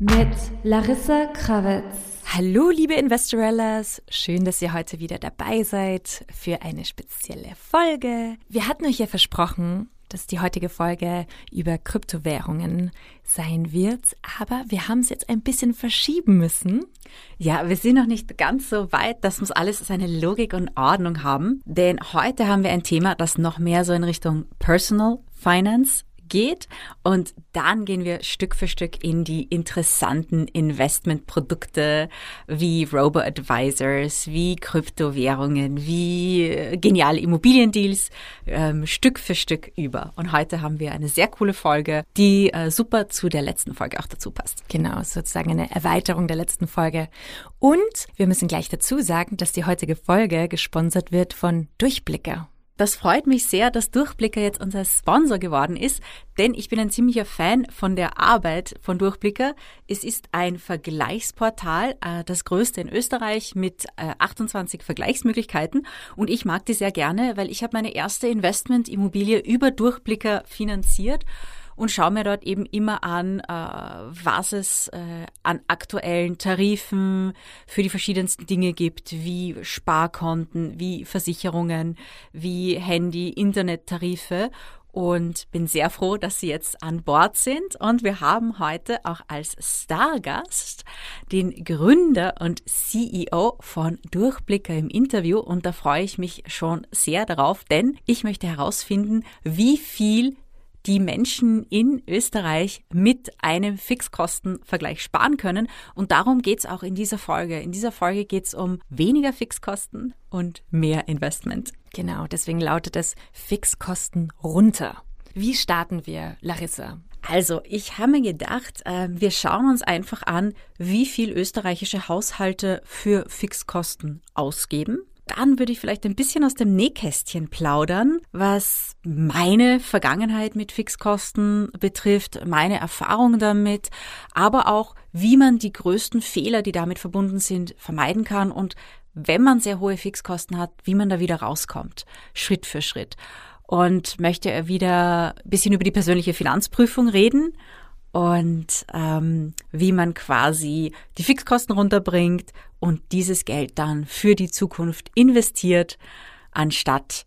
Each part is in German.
Mit Larissa Krawitz. Hallo, liebe Investorellas. Schön, dass ihr heute wieder dabei seid für eine spezielle Folge. Wir hatten euch ja versprochen, dass die heutige Folge über Kryptowährungen sein wird, aber wir haben es jetzt ein bisschen verschieben müssen. Ja, wir sind noch nicht ganz so weit, das muss alles seine Logik und Ordnung haben, denn heute haben wir ein Thema, das noch mehr so in Richtung Personal Finance geht. Und dann gehen wir Stück für Stück in die interessanten Investmentprodukte wie Robo-Advisors, wie Kryptowährungen, wie äh, geniale Immobiliendeals ähm, Stück für Stück über. Und heute haben wir eine sehr coole Folge, die äh, super zu der letzten Folge auch dazu passt. Genau, sozusagen eine Erweiterung der letzten Folge. Und wir müssen gleich dazu sagen, dass die heutige Folge gesponsert wird von Durchblicker. Das freut mich sehr, dass Durchblicker jetzt unser Sponsor geworden ist, denn ich bin ein ziemlicher Fan von der Arbeit von Durchblicker. Es ist ein Vergleichsportal, äh, das größte in Österreich mit 28 äh, Vergleichsmöglichkeiten und ich mag die sehr gerne, weil ich habe meine erste Investmentimmobilie über Durchblicker finanziert und schaue mir dort eben immer an, äh, was es äh, an aktuellen Tarifen für die verschiedensten Dinge gibt, wie Sparkonten, wie Versicherungen, wie Handy, Internettarife und bin sehr froh, dass Sie jetzt an Bord sind. Und wir haben heute auch als Stargast den Gründer und CEO von Durchblicker im Interview. Und da freue ich mich schon sehr darauf, denn ich möchte herausfinden, wie viel die Menschen in Österreich mit einem Fixkostenvergleich sparen können. Und darum geht's auch in dieser Folge. In dieser Folge geht's um weniger Fixkosten und mehr Investment. Genau, deswegen lautet es Fixkosten runter. Wie starten wir, Larissa? Also, ich habe mir gedacht, äh, wir schauen uns einfach an, wie viel österreichische Haushalte für Fixkosten ausgeben dann würde ich vielleicht ein bisschen aus dem Nähkästchen plaudern, was meine Vergangenheit mit Fixkosten betrifft, meine Erfahrung damit, aber auch, wie man die größten Fehler, die damit verbunden sind, vermeiden kann und wenn man sehr hohe Fixkosten hat, wie man da wieder rauskommt, Schritt für Schritt. Und möchte wieder ein bisschen über die persönliche Finanzprüfung reden und ähm, wie man quasi die Fixkosten runterbringt und dieses Geld dann für die Zukunft investiert, anstatt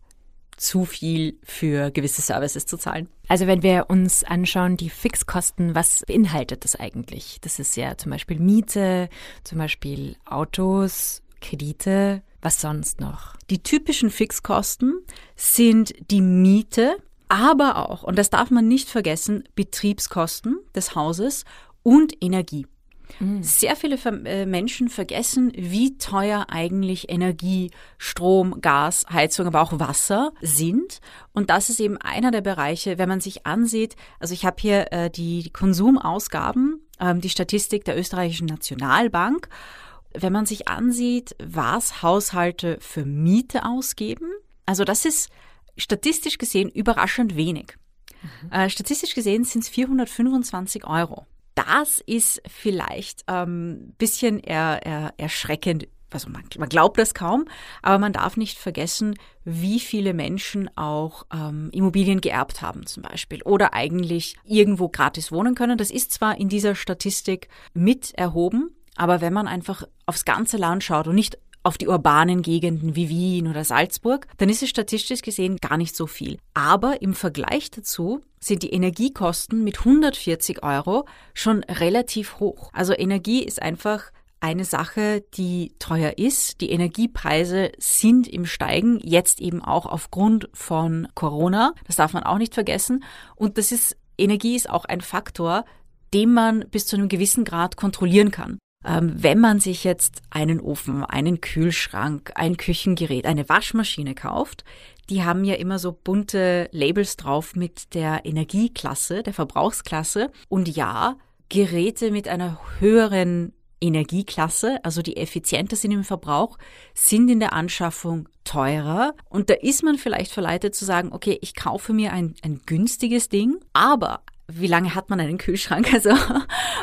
zu viel für gewisse Services zu zahlen. Also wenn wir uns anschauen, die Fixkosten, was beinhaltet das eigentlich? Das ist ja zum Beispiel Miete, zum Beispiel Autos, Kredite, was sonst noch? Die typischen Fixkosten sind die Miete, aber auch, und das darf man nicht vergessen, Betriebskosten des Hauses und Energie. Mhm. Sehr viele äh, Menschen vergessen, wie teuer eigentlich Energie, Strom, Gas, Heizung, aber auch Wasser sind. Und das ist eben einer der Bereiche, wenn man sich ansieht, also ich habe hier äh, die Konsumausgaben, ähm, die Statistik der österreichischen Nationalbank. Wenn man sich ansieht, was Haushalte für Miete ausgeben, also das ist statistisch gesehen überraschend wenig. Mhm. Äh, statistisch gesehen sind es 425 Euro. Das ist vielleicht ein ähm, bisschen er, er, erschreckend. Also man, man, glaubt das kaum, aber man darf nicht vergessen, wie viele Menschen auch ähm, Immobilien geerbt haben zum Beispiel oder eigentlich irgendwo gratis wohnen können. Das ist zwar in dieser Statistik mit erhoben, aber wenn man einfach aufs ganze Land schaut und nicht auf die urbanen Gegenden wie Wien oder Salzburg, dann ist es statistisch gesehen gar nicht so viel. Aber im Vergleich dazu sind die Energiekosten mit 140 Euro schon relativ hoch. Also Energie ist einfach eine Sache, die teuer ist. Die Energiepreise sind im Steigen, jetzt eben auch aufgrund von Corona. Das darf man auch nicht vergessen. Und das ist, Energie ist auch ein Faktor, den man bis zu einem gewissen Grad kontrollieren kann. Ähm, wenn man sich jetzt einen Ofen, einen Kühlschrank, ein Küchengerät, eine Waschmaschine kauft, die haben ja immer so bunte Labels drauf mit der Energieklasse, der Verbrauchsklasse. Und ja, Geräte mit einer höheren Energieklasse, also die effizienter sind im Verbrauch, sind in der Anschaffung teurer. Und da ist man vielleicht verleitet zu sagen, okay, ich kaufe mir ein, ein günstiges Ding, aber wie lange hat man einen Kühlschrank? Also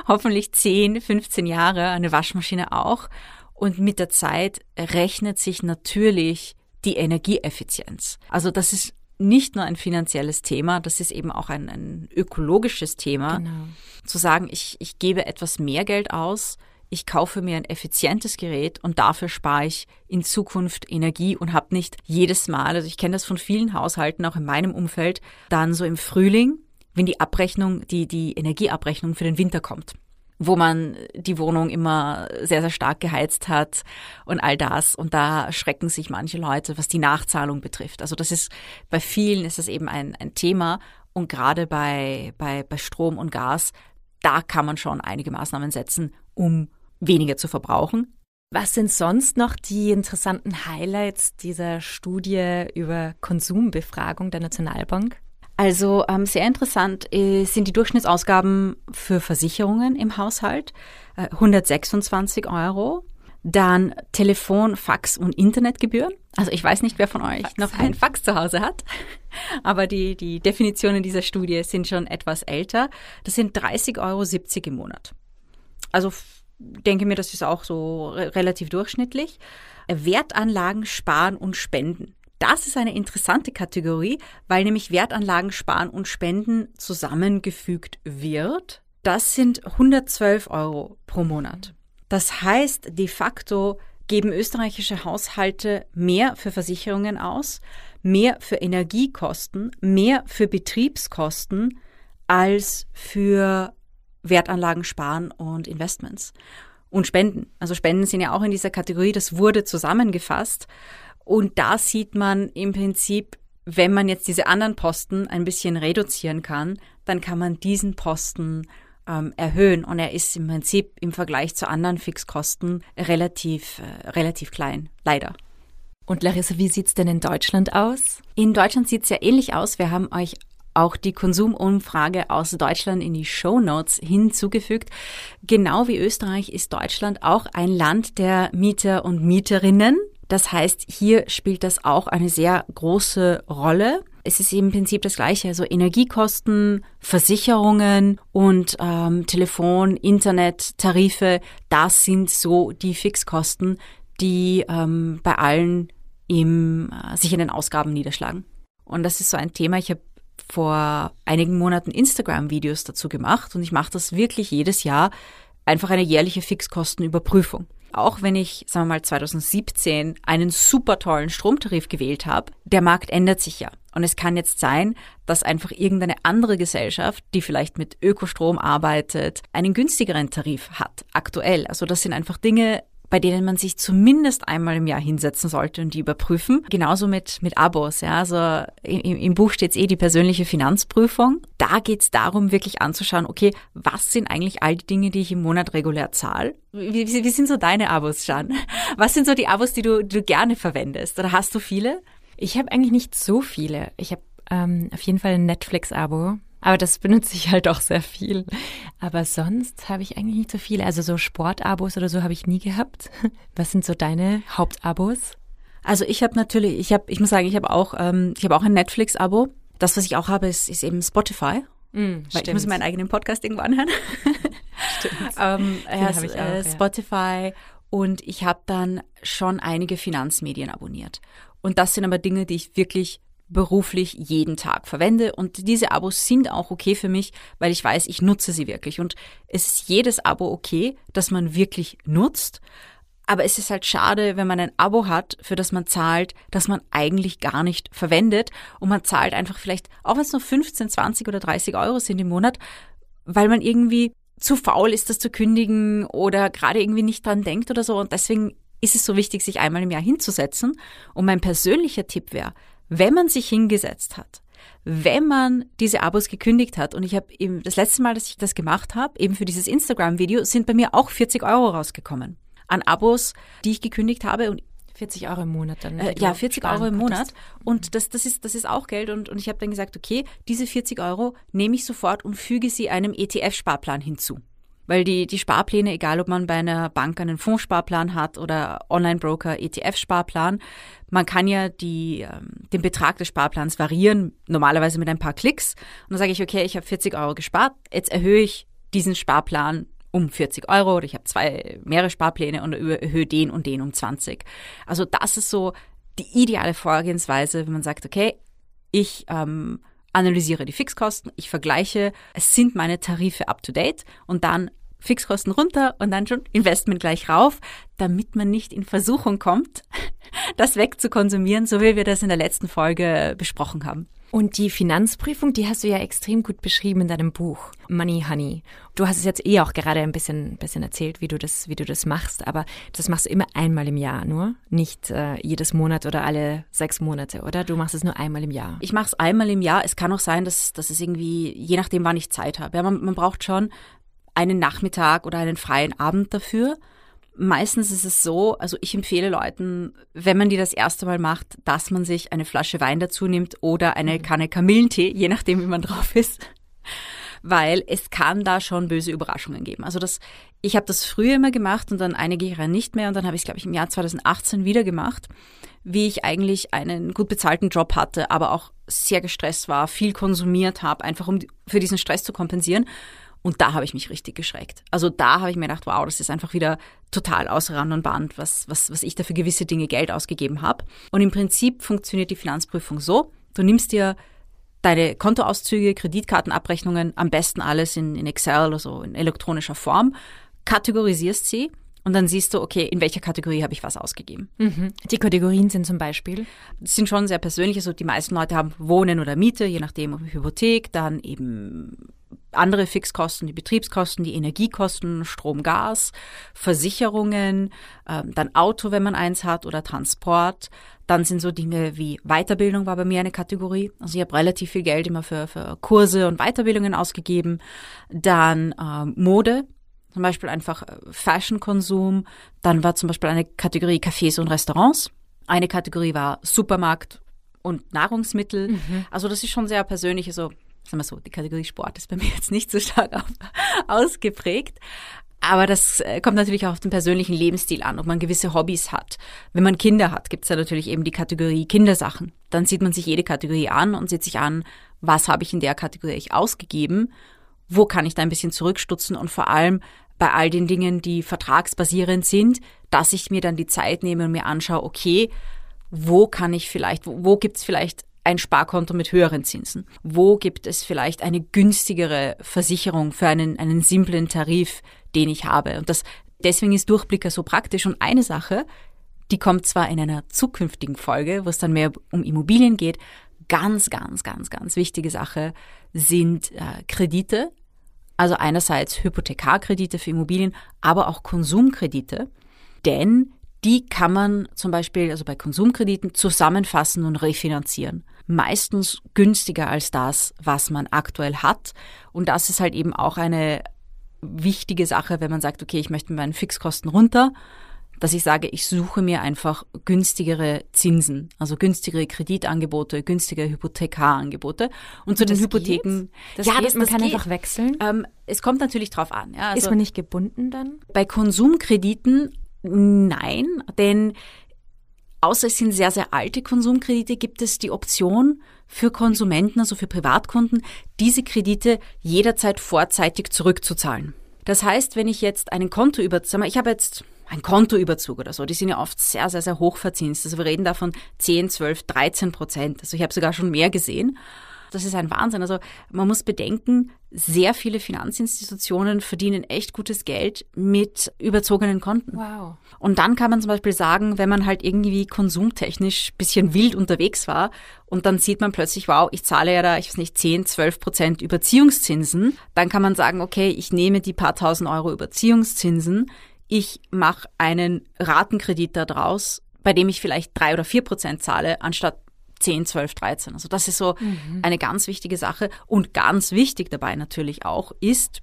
hoffentlich 10, 15 Jahre, eine Waschmaschine auch. Und mit der Zeit rechnet sich natürlich die Energieeffizienz. Also das ist nicht nur ein finanzielles Thema, das ist eben auch ein, ein ökologisches Thema. Genau. Zu sagen, ich, ich gebe etwas mehr Geld aus, ich kaufe mir ein effizientes Gerät und dafür spare ich in Zukunft Energie und habe nicht jedes Mal, also ich kenne das von vielen Haushalten, auch in meinem Umfeld, dann so im Frühling, wenn die Abrechnung, die, die Energieabrechnung für den Winter kommt wo man die Wohnung immer sehr, sehr stark geheizt hat und all das. Und da schrecken sich manche Leute, was die Nachzahlung betrifft. Also das ist, bei vielen ist das eben ein, ein Thema. Und gerade bei, bei, bei Strom und Gas, da kann man schon einige Maßnahmen setzen, um weniger zu verbrauchen. Was sind sonst noch die interessanten Highlights dieser Studie über Konsumbefragung der Nationalbank? Also ähm, sehr interessant äh, sind die Durchschnittsausgaben für Versicherungen im Haushalt. Äh, 126 Euro. Dann Telefon, Fax und Internetgebühren. Also ich weiß nicht, wer von euch Fax. noch ein Fax zu Hause hat, aber die, die Definitionen dieser Studie sind schon etwas älter. Das sind 30,70 Euro im Monat. Also denke mir, das ist auch so re relativ durchschnittlich. Wertanlagen sparen und spenden. Das ist eine interessante Kategorie, weil nämlich Wertanlagen sparen und spenden zusammengefügt wird. Das sind 112 Euro pro Monat. Das heißt, de facto geben österreichische Haushalte mehr für Versicherungen aus, mehr für Energiekosten, mehr für Betriebskosten als für Wertanlagen sparen und Investments und Spenden. Also Spenden sind ja auch in dieser Kategorie, das wurde zusammengefasst. Und da sieht man im Prinzip, wenn man jetzt diese anderen Posten ein bisschen reduzieren kann, dann kann man diesen Posten ähm, erhöhen. Und er ist im Prinzip im Vergleich zu anderen Fixkosten relativ, äh, relativ klein, leider. Und Larissa, wie sieht's denn in Deutschland aus? In Deutschland sieht's ja ähnlich aus. Wir haben euch auch die Konsumumfrage aus Deutschland in die Show Notes hinzugefügt. Genau wie Österreich ist Deutschland auch ein Land der Mieter und Mieterinnen. Das heißt, hier spielt das auch eine sehr große Rolle. Es ist im Prinzip das Gleiche, also Energiekosten, Versicherungen und ähm, Telefon, Internet, Tarife, das sind so die Fixkosten, die ähm, bei allen im, äh, sich in den Ausgaben niederschlagen. Und das ist so ein Thema, ich habe vor einigen Monaten Instagram-Videos dazu gemacht und ich mache das wirklich jedes Jahr, einfach eine jährliche Fixkostenüberprüfung auch wenn ich, sagen wir mal, 2017 einen super tollen Stromtarif gewählt habe, der Markt ändert sich ja. Und es kann jetzt sein, dass einfach irgendeine andere Gesellschaft, die vielleicht mit Ökostrom arbeitet, einen günstigeren Tarif hat, aktuell. Also das sind einfach Dinge, bei denen man sich zumindest einmal im Jahr hinsetzen sollte und die überprüfen. Genauso mit, mit Abos. Ja. Also im, im Buch steht eh die persönliche Finanzprüfung. Da geht es darum, wirklich anzuschauen, okay, was sind eigentlich all die Dinge, die ich im Monat regulär zahle? Wie, wie, wie sind so deine Abos, Jan? Was sind so die Abos, die du, die du gerne verwendest? Oder hast du viele? Ich habe eigentlich nicht so viele. Ich habe ähm, auf jeden Fall ein Netflix-Abo. Aber das benutze ich halt auch sehr viel. Aber sonst habe ich eigentlich nicht so viele. Also so Sportabos oder so habe ich nie gehabt. Was sind so deine Hauptabos? Also ich habe natürlich, ich habe, ich muss sagen, ich habe auch, ähm, ich habe auch ein Netflix-Abo. Das, was ich auch habe, ist, ist eben Spotify. Mm, weil ich muss meinen eigenen Podcast irgendwo anhören. stimmt. ähm, ja, ich auch, äh, Spotify und ich habe dann schon einige Finanzmedien abonniert. Und das sind aber Dinge, die ich wirklich beruflich jeden Tag verwende. Und diese Abos sind auch okay für mich, weil ich weiß, ich nutze sie wirklich. Und es ist jedes Abo okay, das man wirklich nutzt. Aber es ist halt schade, wenn man ein Abo hat, für das man zahlt, das man eigentlich gar nicht verwendet. Und man zahlt einfach vielleicht, auch wenn es nur 15, 20 oder 30 Euro sind im Monat, weil man irgendwie zu faul ist, das zu kündigen oder gerade irgendwie nicht dran denkt oder so. Und deswegen ist es so wichtig, sich einmal im Jahr hinzusetzen. Und mein persönlicher Tipp wäre, wenn man sich hingesetzt hat, wenn man diese Abos gekündigt hat, und ich habe eben das letzte Mal, dass ich das gemacht habe, eben für dieses Instagram-Video, sind bei mir auch 40 Euro rausgekommen an Abos, die ich gekündigt habe und 40 Euro im Monat dann. Äh, ja, 40 Euro im Monat. Und das, das, ist, das ist auch Geld. Und, und ich habe dann gesagt, okay, diese 40 Euro nehme ich sofort und füge sie einem ETF-Sparplan hinzu. Weil die, die Sparpläne, egal ob man bei einer Bank einen Fondssparplan hat oder Online-Broker, ETF-Sparplan, man kann ja die, ähm, den Betrag des Sparplans variieren, normalerweise mit ein paar Klicks. Und dann sage ich, okay, ich habe 40 Euro gespart, jetzt erhöhe ich diesen Sparplan um 40 Euro oder ich habe zwei mehrere Sparpläne und erhöhe den und den um 20. Also das ist so die ideale Vorgehensweise, wenn man sagt, okay, ich ähm, analysiere die Fixkosten, ich vergleiche, es sind meine Tarife up to date und dann Fixkosten runter und dann schon Investment gleich rauf, damit man nicht in Versuchung kommt, das wegzukonsumieren, so wie wir das in der letzten Folge besprochen haben. Und die Finanzprüfung, die hast du ja extrem gut beschrieben in deinem Buch Money Honey. Du hast es jetzt eh auch gerade ein bisschen, bisschen erzählt, wie du das, wie du das machst, aber das machst du immer einmal im Jahr nur, nicht äh, jedes Monat oder alle sechs Monate, oder? Du machst es nur einmal im Jahr. Ich mache es einmal im Jahr. Es kann auch sein, dass, dass es irgendwie, je nachdem, wann ich Zeit habe. Ja, man, man braucht schon einen Nachmittag oder einen freien Abend dafür. Meistens ist es so, also ich empfehle Leuten, wenn man die das erste Mal macht, dass man sich eine Flasche Wein dazu nimmt oder eine mhm. Kanne Kamillentee, je nachdem, wie man drauf ist. Weil es kann da schon böse Überraschungen geben. Also das, ich habe das früher immer gemacht und dann einige Jahre nicht mehr und dann habe ich es, glaube ich, im Jahr 2018 wieder gemacht, wie ich eigentlich einen gut bezahlten Job hatte, aber auch sehr gestresst war, viel konsumiert habe, einfach um für diesen Stress zu kompensieren. Und da habe ich mich richtig geschreckt. Also da habe ich mir gedacht, wow, das ist einfach wieder total außer Rand und Band, was, was, was ich da für gewisse Dinge Geld ausgegeben habe. Und im Prinzip funktioniert die Finanzprüfung so, du nimmst dir deine Kontoauszüge, Kreditkartenabrechnungen, am besten alles in, in Excel oder so in elektronischer Form, kategorisierst sie und dann siehst du, okay, in welcher Kategorie habe ich was ausgegeben. Mhm. Die Kategorien sind zum Beispiel? Das sind schon sehr persönlich. Also die meisten Leute haben Wohnen oder Miete, je nachdem, ob Hypothek, dann eben andere Fixkosten, die Betriebskosten, die Energiekosten, Strom, Gas, Versicherungen, äh, dann Auto, wenn man eins hat oder Transport. Dann sind so Dinge wie Weiterbildung war bei mir eine Kategorie. Also ich habe relativ viel Geld immer für, für Kurse und Weiterbildungen ausgegeben. Dann äh, Mode, zum Beispiel einfach äh, Fashion-Konsum. Dann war zum Beispiel eine Kategorie Cafés und Restaurants. Eine Kategorie war Supermarkt und Nahrungsmittel. Mhm. Also das ist schon sehr persönlich. Also sagen wir so, die Kategorie Sport ist bei mir jetzt nicht so stark auf, ausgeprägt. Aber das äh, kommt natürlich auch auf den persönlichen Lebensstil an, ob man gewisse Hobbys hat. Wenn man Kinder hat, gibt es ja natürlich eben die Kategorie Kindersachen. Dann sieht man sich jede Kategorie an und sieht sich an, was habe ich in der Kategorie ausgegeben, wo kann ich da ein bisschen zurückstutzen und vor allem bei all den Dingen, die vertragsbasierend sind, dass ich mir dann die Zeit nehme und mir anschaue, okay, wo kann ich vielleicht, wo, wo gibt es vielleicht ein Sparkonto mit höheren Zinsen? Wo gibt es vielleicht eine günstigere Versicherung für einen, einen simplen Tarif, den ich habe? Und das, deswegen ist Durchblicker so praktisch. Und eine Sache, die kommt zwar in einer zukünftigen Folge, wo es dann mehr um Immobilien geht, ganz, ganz, ganz, ganz wichtige Sache sind äh, Kredite. Also einerseits Hypothekarkredite für Immobilien, aber auch Konsumkredite. Denn die kann man zum Beispiel, also bei Konsumkrediten, zusammenfassen und refinanzieren meistens günstiger als das, was man aktuell hat. Und das ist halt eben auch eine wichtige Sache, wenn man sagt, okay, ich möchte meinen Fixkosten runter, dass ich sage, ich suche mir einfach günstigere Zinsen, also günstigere Kreditangebote, günstige Hypothekarangebote. Und zu den Hypotheken, das ja, geht, das, man das kann geht. einfach wechseln. Ähm, es kommt natürlich drauf an. Ja, also ist man nicht gebunden dann? Bei Konsumkrediten nein, denn Außer es sind sehr, sehr alte Konsumkredite, gibt es die Option für Konsumenten, also für Privatkunden, diese Kredite jederzeit vorzeitig zurückzuzahlen. Das heißt, wenn ich jetzt einen Kontoüberzug, ich habe jetzt ein Kontoüberzug oder so, die sind ja oft sehr, sehr, sehr hoch verzinst. Also wir reden da von 10, 12, 13 Prozent. Also ich habe sogar schon mehr gesehen. Das ist ein Wahnsinn. Also man muss bedenken, sehr viele Finanzinstitutionen verdienen echt gutes Geld mit überzogenen Konten. Wow. Und dann kann man zum Beispiel sagen, wenn man halt irgendwie konsumtechnisch bisschen wild unterwegs war und dann sieht man plötzlich, wow, ich zahle ja da, ich weiß nicht, 10, 12 Prozent Überziehungszinsen, dann kann man sagen, okay, ich nehme die paar tausend Euro Überziehungszinsen, ich mache einen Ratenkredit daraus, bei dem ich vielleicht drei oder vier Prozent zahle, anstatt 10, 12, 13. Also das ist so mhm. eine ganz wichtige Sache. Und ganz wichtig dabei natürlich auch ist,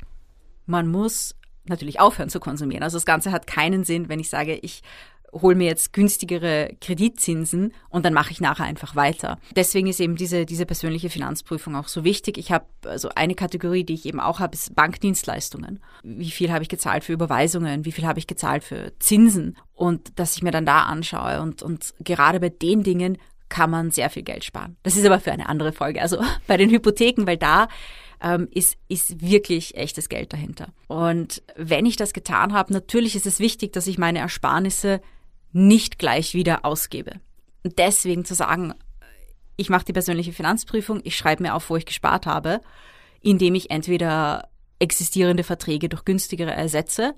man muss natürlich aufhören zu konsumieren. Also das Ganze hat keinen Sinn, wenn ich sage, ich hole mir jetzt günstigere Kreditzinsen und dann mache ich nachher einfach weiter. Deswegen ist eben diese, diese persönliche Finanzprüfung auch so wichtig. Ich habe also eine Kategorie, die ich eben auch habe, ist Bankdienstleistungen. Wie viel habe ich gezahlt für Überweisungen? Wie viel habe ich gezahlt für Zinsen? Und dass ich mir dann da anschaue und, und gerade bei den Dingen kann man sehr viel Geld sparen. Das ist aber für eine andere Folge. Also bei den Hypotheken, weil da ähm, ist, ist wirklich echtes Geld dahinter. Und wenn ich das getan habe, natürlich ist es wichtig, dass ich meine Ersparnisse nicht gleich wieder ausgebe. Und deswegen zu sagen, ich mache die persönliche Finanzprüfung, ich schreibe mir auf, wo ich gespart habe, indem ich entweder existierende Verträge durch günstigere ersetze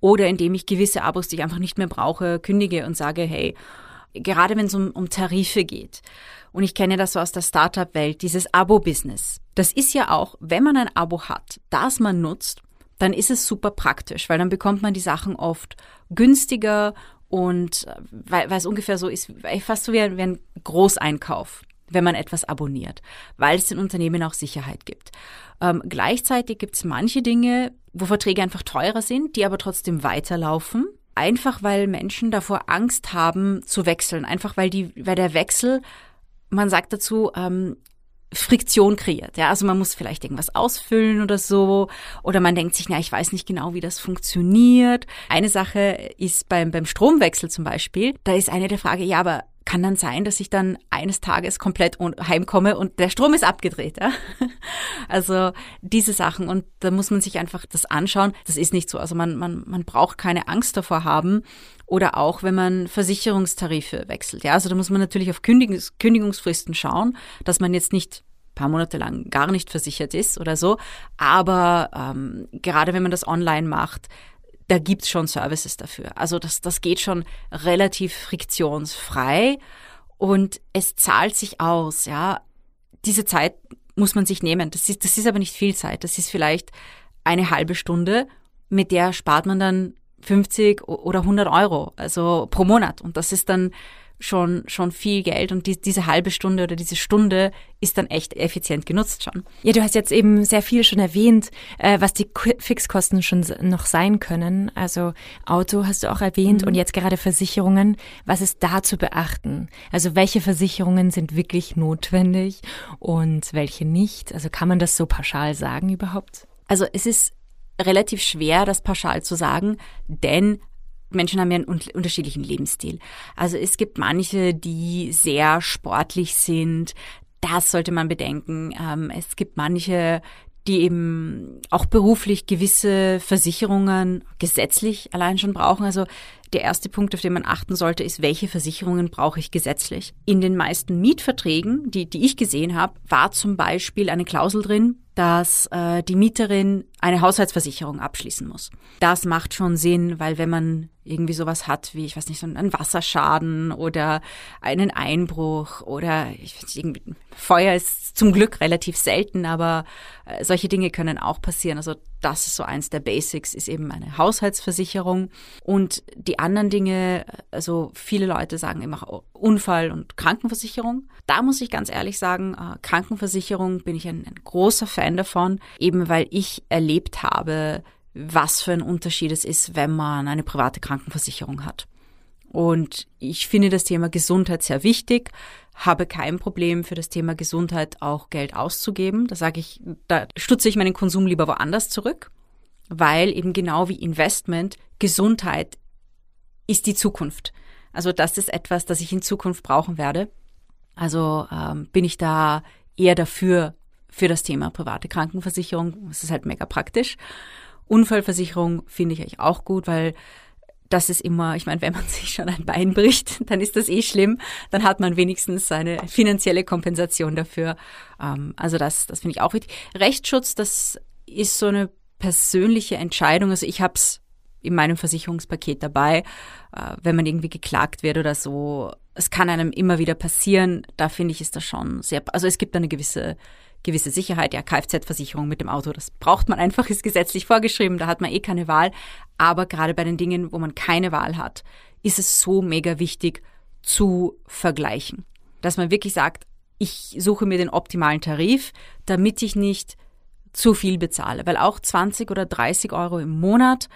oder indem ich gewisse Abos, die ich einfach nicht mehr brauche, kündige und sage, hey, gerade wenn es um, um Tarife geht, und ich kenne das so aus der Startup-Welt, dieses Abo-Business. Das ist ja auch, wenn man ein Abo hat, das man nutzt, dann ist es super praktisch, weil dann bekommt man die Sachen oft günstiger und äh, weil, weil es ungefähr so ist, fast so wie ein, wie ein Großeinkauf, wenn man etwas abonniert, weil es den Unternehmen auch Sicherheit gibt. Ähm, gleichzeitig gibt es manche Dinge, wo Verträge einfach teurer sind, die aber trotzdem weiterlaufen. Einfach weil Menschen davor Angst haben zu wechseln. Einfach weil die, weil der Wechsel, man sagt dazu, ähm, Friktion kreiert. Ja, also man muss vielleicht irgendwas ausfüllen oder so. Oder man denkt sich, na, ich weiß nicht genau, wie das funktioniert. Eine Sache ist beim, beim Stromwechsel zum Beispiel, da ist eine der Frage, ja, aber kann dann sein, dass ich dann eines Tages komplett heimkomme und der Strom ist abgedreht. Ja? Also diese Sachen und da muss man sich einfach das anschauen. Das ist nicht so. Also man, man, man braucht keine Angst davor haben. Oder auch, wenn man Versicherungstarife wechselt. Ja, also da muss man natürlich auf Kündigungs Kündigungsfristen schauen, dass man jetzt nicht paar Monate lang gar nicht versichert ist oder so. Aber ähm, gerade wenn man das online macht, da gibt's schon Services dafür. Also das, das geht schon relativ friktionsfrei und es zahlt sich aus, ja. Diese Zeit muss man sich nehmen. Das ist, das ist aber nicht viel Zeit. Das ist vielleicht eine halbe Stunde, mit der spart man dann 50 oder 100 Euro, also pro Monat. Und das ist dann schon, schon viel Geld und die, diese halbe Stunde oder diese Stunde ist dann echt effizient genutzt schon. Ja, du hast jetzt eben sehr viel schon erwähnt, äh, was die Fixkosten schon noch sein können. Also Auto hast du auch erwähnt mhm. und jetzt gerade Versicherungen. Was ist da zu beachten? Also welche Versicherungen sind wirklich notwendig und welche nicht? Also kann man das so pauschal sagen überhaupt? Also es ist relativ schwer, das pauschal zu sagen, denn Menschen haben ja einen unterschiedlichen Lebensstil. Also es gibt manche, die sehr sportlich sind. Das sollte man bedenken. Ähm, es gibt manche, die eben auch beruflich gewisse Versicherungen gesetzlich allein schon brauchen. Also der erste Punkt, auf den man achten sollte, ist, welche Versicherungen brauche ich gesetzlich? In den meisten Mietverträgen, die, die ich gesehen habe, war zum Beispiel eine Klausel drin, dass äh, die Mieterin eine Haushaltsversicherung abschließen muss. Das macht schon Sinn, weil wenn man irgendwie sowas hat wie, ich weiß nicht, so einen Wasserschaden oder einen Einbruch oder ich weiß nicht, Feuer ist zum Glück relativ selten, aber äh, solche Dinge können auch passieren. Also das ist so eins der Basics, ist eben eine Haushaltsversicherung. Und die anderen Dinge, also viele Leute sagen immer Unfall- und Krankenversicherung. Da muss ich ganz ehrlich sagen, äh, Krankenversicherung bin ich ein, ein großer Fan davon, eben weil ich erlebt habe, was für ein Unterschied es ist, wenn man eine private Krankenversicherung hat. Und ich finde das Thema Gesundheit sehr wichtig, habe kein Problem für das Thema Gesundheit auch Geld auszugeben. Da sage ich, da stutze ich meinen Konsum lieber woanders zurück, weil eben genau wie Investment Gesundheit ist die Zukunft. Also das ist etwas, das ich in Zukunft brauchen werde. Also ähm, bin ich da eher dafür für das Thema private Krankenversicherung. Das ist halt mega praktisch. Unfallversicherung finde ich eigentlich auch gut, weil das ist immer, ich meine, wenn man sich schon ein Bein bricht, dann ist das eh schlimm. Dann hat man wenigstens eine finanzielle Kompensation dafür. Ähm, also das, das finde ich auch wichtig. Rechtsschutz, das ist so eine persönliche Entscheidung. Also ich habe es in meinem Versicherungspaket dabei, äh, wenn man irgendwie geklagt wird oder so. Es kann einem immer wieder passieren. Da finde ich, ist das schon sehr, also es gibt eine gewisse gewisse Sicherheit. Ja, Kfz-Versicherung mit dem Auto, das braucht man einfach, ist gesetzlich vorgeschrieben, da hat man eh keine Wahl. Aber gerade bei den Dingen, wo man keine Wahl hat, ist es so mega wichtig zu vergleichen. Dass man wirklich sagt, ich suche mir den optimalen Tarif, damit ich nicht zu viel bezahle. Weil auch 20 oder 30 Euro im Monat,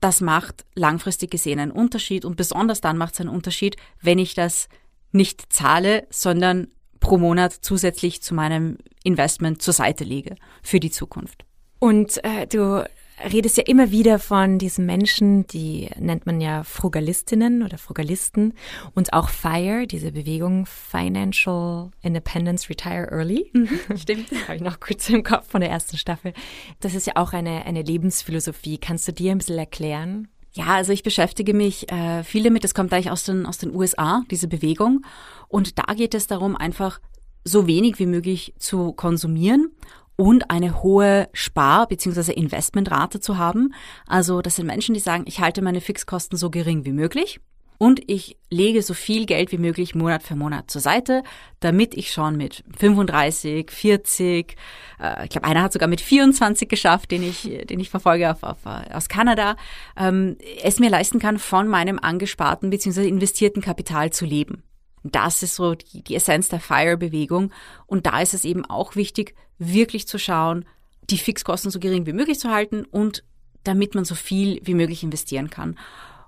das macht langfristig gesehen einen Unterschied und besonders dann macht es einen Unterschied, wenn ich das nicht zahle, sondern pro Monat zusätzlich zu meinem Investment zur Seite lege für die Zukunft. Und äh, du redest ja immer wieder von diesen Menschen, die nennt man ja Frugalistinnen oder Frugalisten und auch FIRE, diese Bewegung Financial Independence Retire Early. Mhm, stimmt. Habe ich noch kurz im Kopf von der ersten Staffel. Das ist ja auch eine, eine Lebensphilosophie. Kannst du dir ein bisschen erklären? Ja, also ich beschäftige mich äh, viel damit. Das kommt gleich aus den, aus den USA, diese Bewegung. Und da geht es darum, einfach so wenig wie möglich zu konsumieren und eine hohe Spar- bzw. Investmentrate zu haben. Also das sind Menschen, die sagen, ich halte meine Fixkosten so gering wie möglich und ich lege so viel Geld wie möglich Monat für Monat zur Seite, damit ich schon mit 35, 40, äh, ich glaube, einer hat sogar mit 24 geschafft, den ich, den ich verfolge auf, auf, aus Kanada, ähm, es mir leisten kann, von meinem angesparten bzw. investierten Kapital zu leben. Das ist so die, die Essenz der FIRE-Bewegung. Und da ist es eben auch wichtig, wirklich zu schauen, die Fixkosten so gering wie möglich zu halten und damit man so viel wie möglich investieren kann.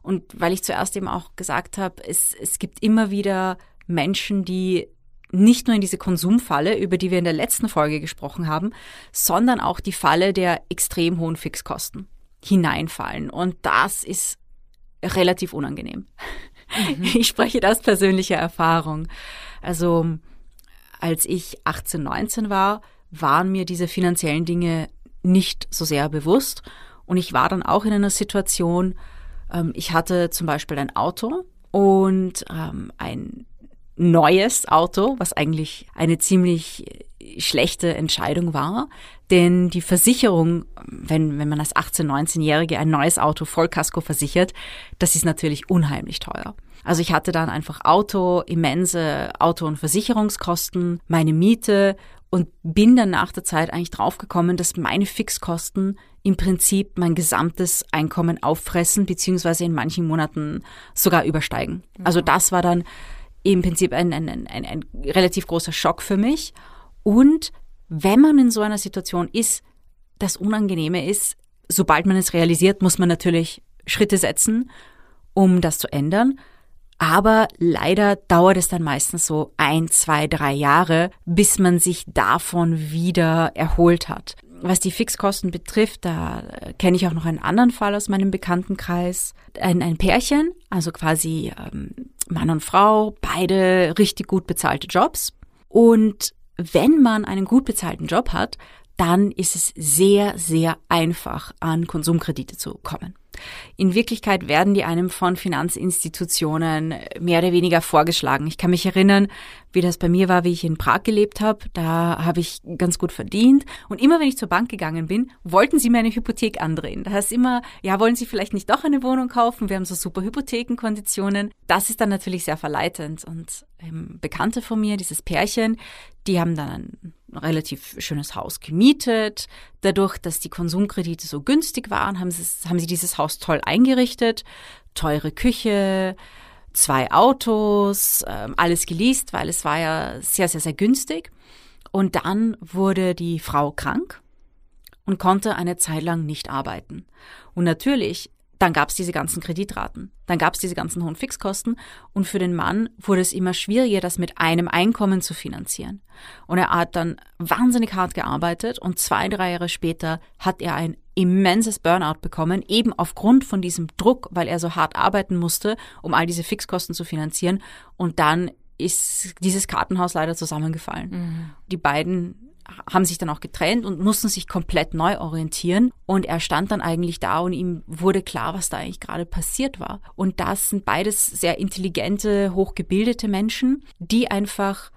Und weil ich zuerst eben auch gesagt habe, es, es gibt immer wieder Menschen, die nicht nur in diese Konsumfalle, über die wir in der letzten Folge gesprochen haben, sondern auch die Falle der extrem hohen Fixkosten hineinfallen. Und das ist relativ unangenehm. Mhm. Ich spreche das persönliche Erfahrung. Also als ich 18, 19 war, waren mir diese finanziellen Dinge nicht so sehr bewusst. Und ich war dann auch in einer Situation, ähm, ich hatte zum Beispiel ein Auto und ähm, ein neues Auto, was eigentlich eine ziemlich schlechte Entscheidung war, denn die Versicherung, wenn, wenn man als 18-, 19-Jährige ein neues Auto Vollkasko versichert, das ist natürlich unheimlich teuer. Also ich hatte dann einfach Auto, immense Auto- und Versicherungskosten, meine Miete und bin dann nach der Zeit eigentlich draufgekommen, dass meine Fixkosten im Prinzip mein gesamtes Einkommen auffressen, beziehungsweise in manchen Monaten sogar übersteigen. Mhm. Also das war dann im Prinzip ein, ein, ein, ein relativ großer Schock für mich. Und wenn man in so einer Situation ist, das Unangenehme ist, sobald man es realisiert, muss man natürlich Schritte setzen, um das zu ändern. Aber leider dauert es dann meistens so ein, zwei, drei Jahre, bis man sich davon wieder erholt hat. Was die Fixkosten betrifft, da kenne ich auch noch einen anderen Fall aus meinem Bekanntenkreis. Ein, ein Pärchen, also quasi ähm, Mann und Frau, beide richtig gut bezahlte Jobs. Und wenn man einen gut bezahlten Job hat, dann ist es sehr, sehr einfach, an Konsumkredite zu kommen. In Wirklichkeit werden die einem von Finanzinstitutionen mehr oder weniger vorgeschlagen. Ich kann mich erinnern, wie das bei mir war, wie ich in Prag gelebt habe. Da habe ich ganz gut verdient. Und immer wenn ich zur Bank gegangen bin, wollten sie mir eine Hypothek andrehen. Da heißt immer, ja, wollen Sie vielleicht nicht doch eine Wohnung kaufen? Wir haben so super Hypothekenkonditionen. Das ist dann natürlich sehr verleitend. Und ähm, Bekannte von mir, dieses Pärchen, die haben dann relativ schönes Haus gemietet. Dadurch, dass die Konsumkredite so günstig waren, haben sie, haben sie dieses Haus toll eingerichtet. Teure Küche, zwei Autos, äh, alles geleast, weil es war ja sehr, sehr, sehr günstig. Und dann wurde die Frau krank und konnte eine Zeit lang nicht arbeiten. Und natürlich dann gab es diese ganzen Kreditraten, dann gab es diese ganzen hohen Fixkosten und für den Mann wurde es immer schwieriger, das mit einem Einkommen zu finanzieren. Und er hat dann wahnsinnig hart gearbeitet und zwei, drei Jahre später hat er ein immenses Burnout bekommen, eben aufgrund von diesem Druck, weil er so hart arbeiten musste, um all diese Fixkosten zu finanzieren. Und dann ist dieses Kartenhaus leider zusammengefallen. Mhm. Die beiden haben sich dann auch getrennt und mussten sich komplett neu orientieren. Und er stand dann eigentlich da und ihm wurde klar, was da eigentlich gerade passiert war. Und das sind beides sehr intelligente, hochgebildete Menschen, die einfach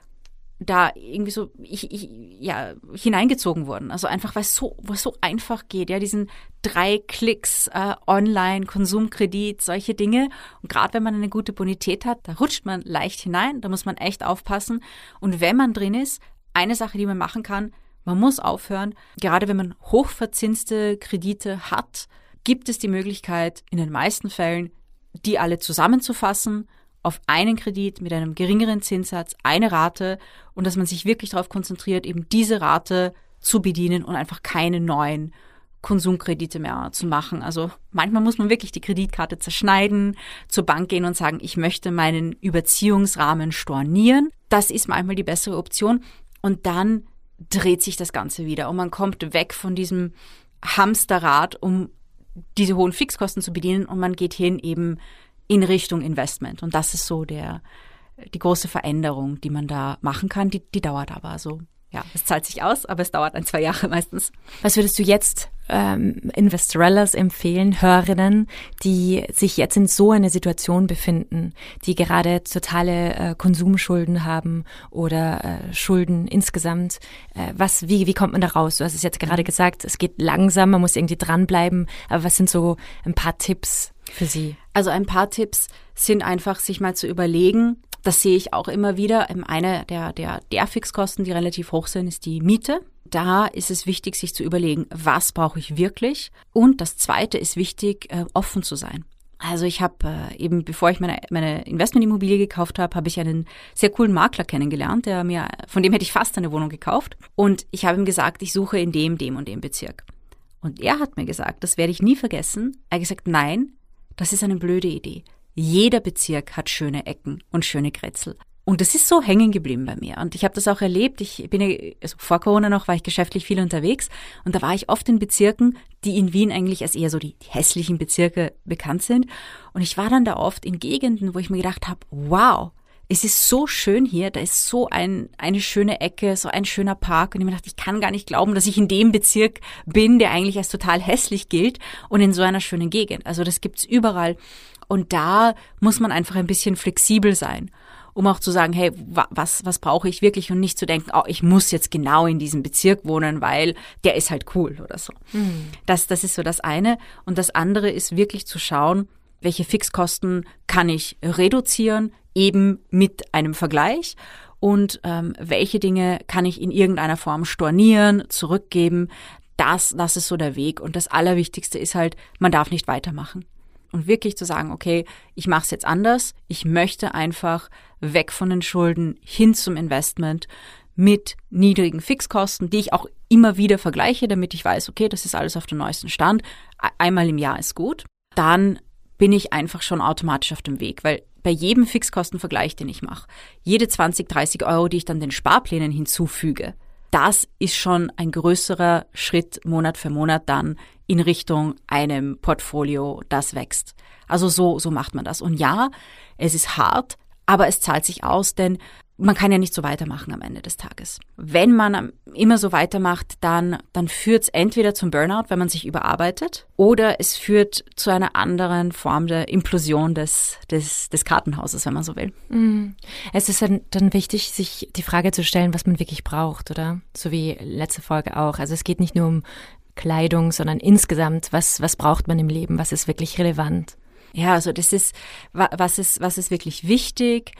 da irgendwie so ich, ich, ja, hineingezogen wurden. Also einfach, weil es so, so einfach geht, ja, diesen drei Klicks äh, online, Konsumkredit, solche Dinge. Und gerade wenn man eine gute Bonität hat, da rutscht man leicht hinein, da muss man echt aufpassen. Und wenn man drin ist, eine Sache, die man machen kann, man muss aufhören. Gerade wenn man hochverzinste Kredite hat, gibt es die Möglichkeit, in den meisten Fällen, die alle zusammenzufassen auf einen Kredit mit einem geringeren Zinssatz, eine Rate und dass man sich wirklich darauf konzentriert, eben diese Rate zu bedienen und einfach keine neuen Konsumkredite mehr zu machen. Also manchmal muss man wirklich die Kreditkarte zerschneiden, zur Bank gehen und sagen, ich möchte meinen Überziehungsrahmen stornieren. Das ist manchmal die bessere Option. Und dann dreht sich das Ganze wieder und man kommt weg von diesem Hamsterrad, um diese hohen Fixkosten zu bedienen und man geht hin eben in Richtung Investment. Und das ist so der, die große Veränderung, die man da machen kann. Die, die dauert aber so ja, es zahlt sich aus, aber es dauert ein, zwei Jahre meistens. Was würdest du jetzt ähm, Investorellas empfehlen, Hörerinnen, die sich jetzt in so einer Situation befinden, die gerade totale äh, Konsumschulden haben oder äh, Schulden insgesamt? Äh, was, wie, wie kommt man da raus? Du hast es jetzt gerade gesagt, es geht langsam, man muss irgendwie dranbleiben. Aber was sind so ein paar Tipps für Sie? Also ein paar Tipps sind einfach, sich mal zu überlegen, das sehe ich auch immer wieder. Ähm, eine der, der, der Fixkosten, die relativ hoch sind, ist die Miete. Da ist es wichtig, sich zu überlegen, was brauche ich wirklich? Und das Zweite ist wichtig, äh, offen zu sein. Also ich habe äh, eben, bevor ich meine, meine Investmentimmobilie gekauft habe, habe ich einen sehr coolen Makler kennengelernt, der mir, von dem hätte ich fast eine Wohnung gekauft. Und ich habe ihm gesagt, ich suche in dem, dem und dem Bezirk. Und er hat mir gesagt, das werde ich nie vergessen. Er hat gesagt, nein, das ist eine blöde Idee. Jeder Bezirk hat schöne Ecken und schöne Grätzl. Und das ist so hängen geblieben bei mir. Und ich habe das auch erlebt. Ich bin also vor Corona noch, war ich geschäftlich viel unterwegs. Und da war ich oft in Bezirken, die in Wien eigentlich als eher so die hässlichen Bezirke bekannt sind. Und ich war dann da oft in Gegenden, wo ich mir gedacht habe, wow, es ist so schön hier, da ist so ein, eine schöne Ecke, so ein schöner Park. Und ich mir dachte, ich kann gar nicht glauben, dass ich in dem Bezirk bin, der eigentlich als total hässlich gilt und in so einer schönen Gegend. Also das gibt's überall. Und da muss man einfach ein bisschen flexibel sein, um auch zu sagen, hey, was, was brauche ich wirklich und nicht zu denken, oh, ich muss jetzt genau in diesem Bezirk wohnen, weil der ist halt cool oder so. Mhm. Das, das ist so das eine. Und das andere ist wirklich zu schauen, welche Fixkosten kann ich reduzieren, eben mit einem Vergleich und ähm, welche Dinge kann ich in irgendeiner Form stornieren, zurückgeben. Das, das ist so der Weg. Und das Allerwichtigste ist halt, man darf nicht weitermachen und wirklich zu sagen, okay, ich mache es jetzt anders, ich möchte einfach weg von den Schulden hin zum Investment mit niedrigen Fixkosten, die ich auch immer wieder vergleiche, damit ich weiß, okay, das ist alles auf dem neuesten Stand. Einmal im Jahr ist gut. Dann bin ich einfach schon automatisch auf dem Weg, weil bei jedem Fixkostenvergleich, den ich mache, jede 20, 30 Euro, die ich dann den Sparplänen hinzufüge, das ist schon ein größerer Schritt Monat für Monat dann in Richtung einem Portfolio, das wächst. Also so, so macht man das. Und ja, es ist hart, aber es zahlt sich aus, denn man kann ja nicht so weitermachen am Ende des Tages. Wenn man immer so weitermacht, dann, dann führt es entweder zum Burnout, wenn man sich überarbeitet, oder es führt zu einer anderen Form der Implosion des, des, des Kartenhauses, wenn man so will. Mm. Es ist dann, dann wichtig, sich die Frage zu stellen, was man wirklich braucht, oder? So wie letzte Folge auch. Also es geht nicht nur um Kleidung, sondern insgesamt, was, was braucht man im Leben, was ist wirklich relevant? Ja, also das ist, was ist, was ist wirklich wichtig,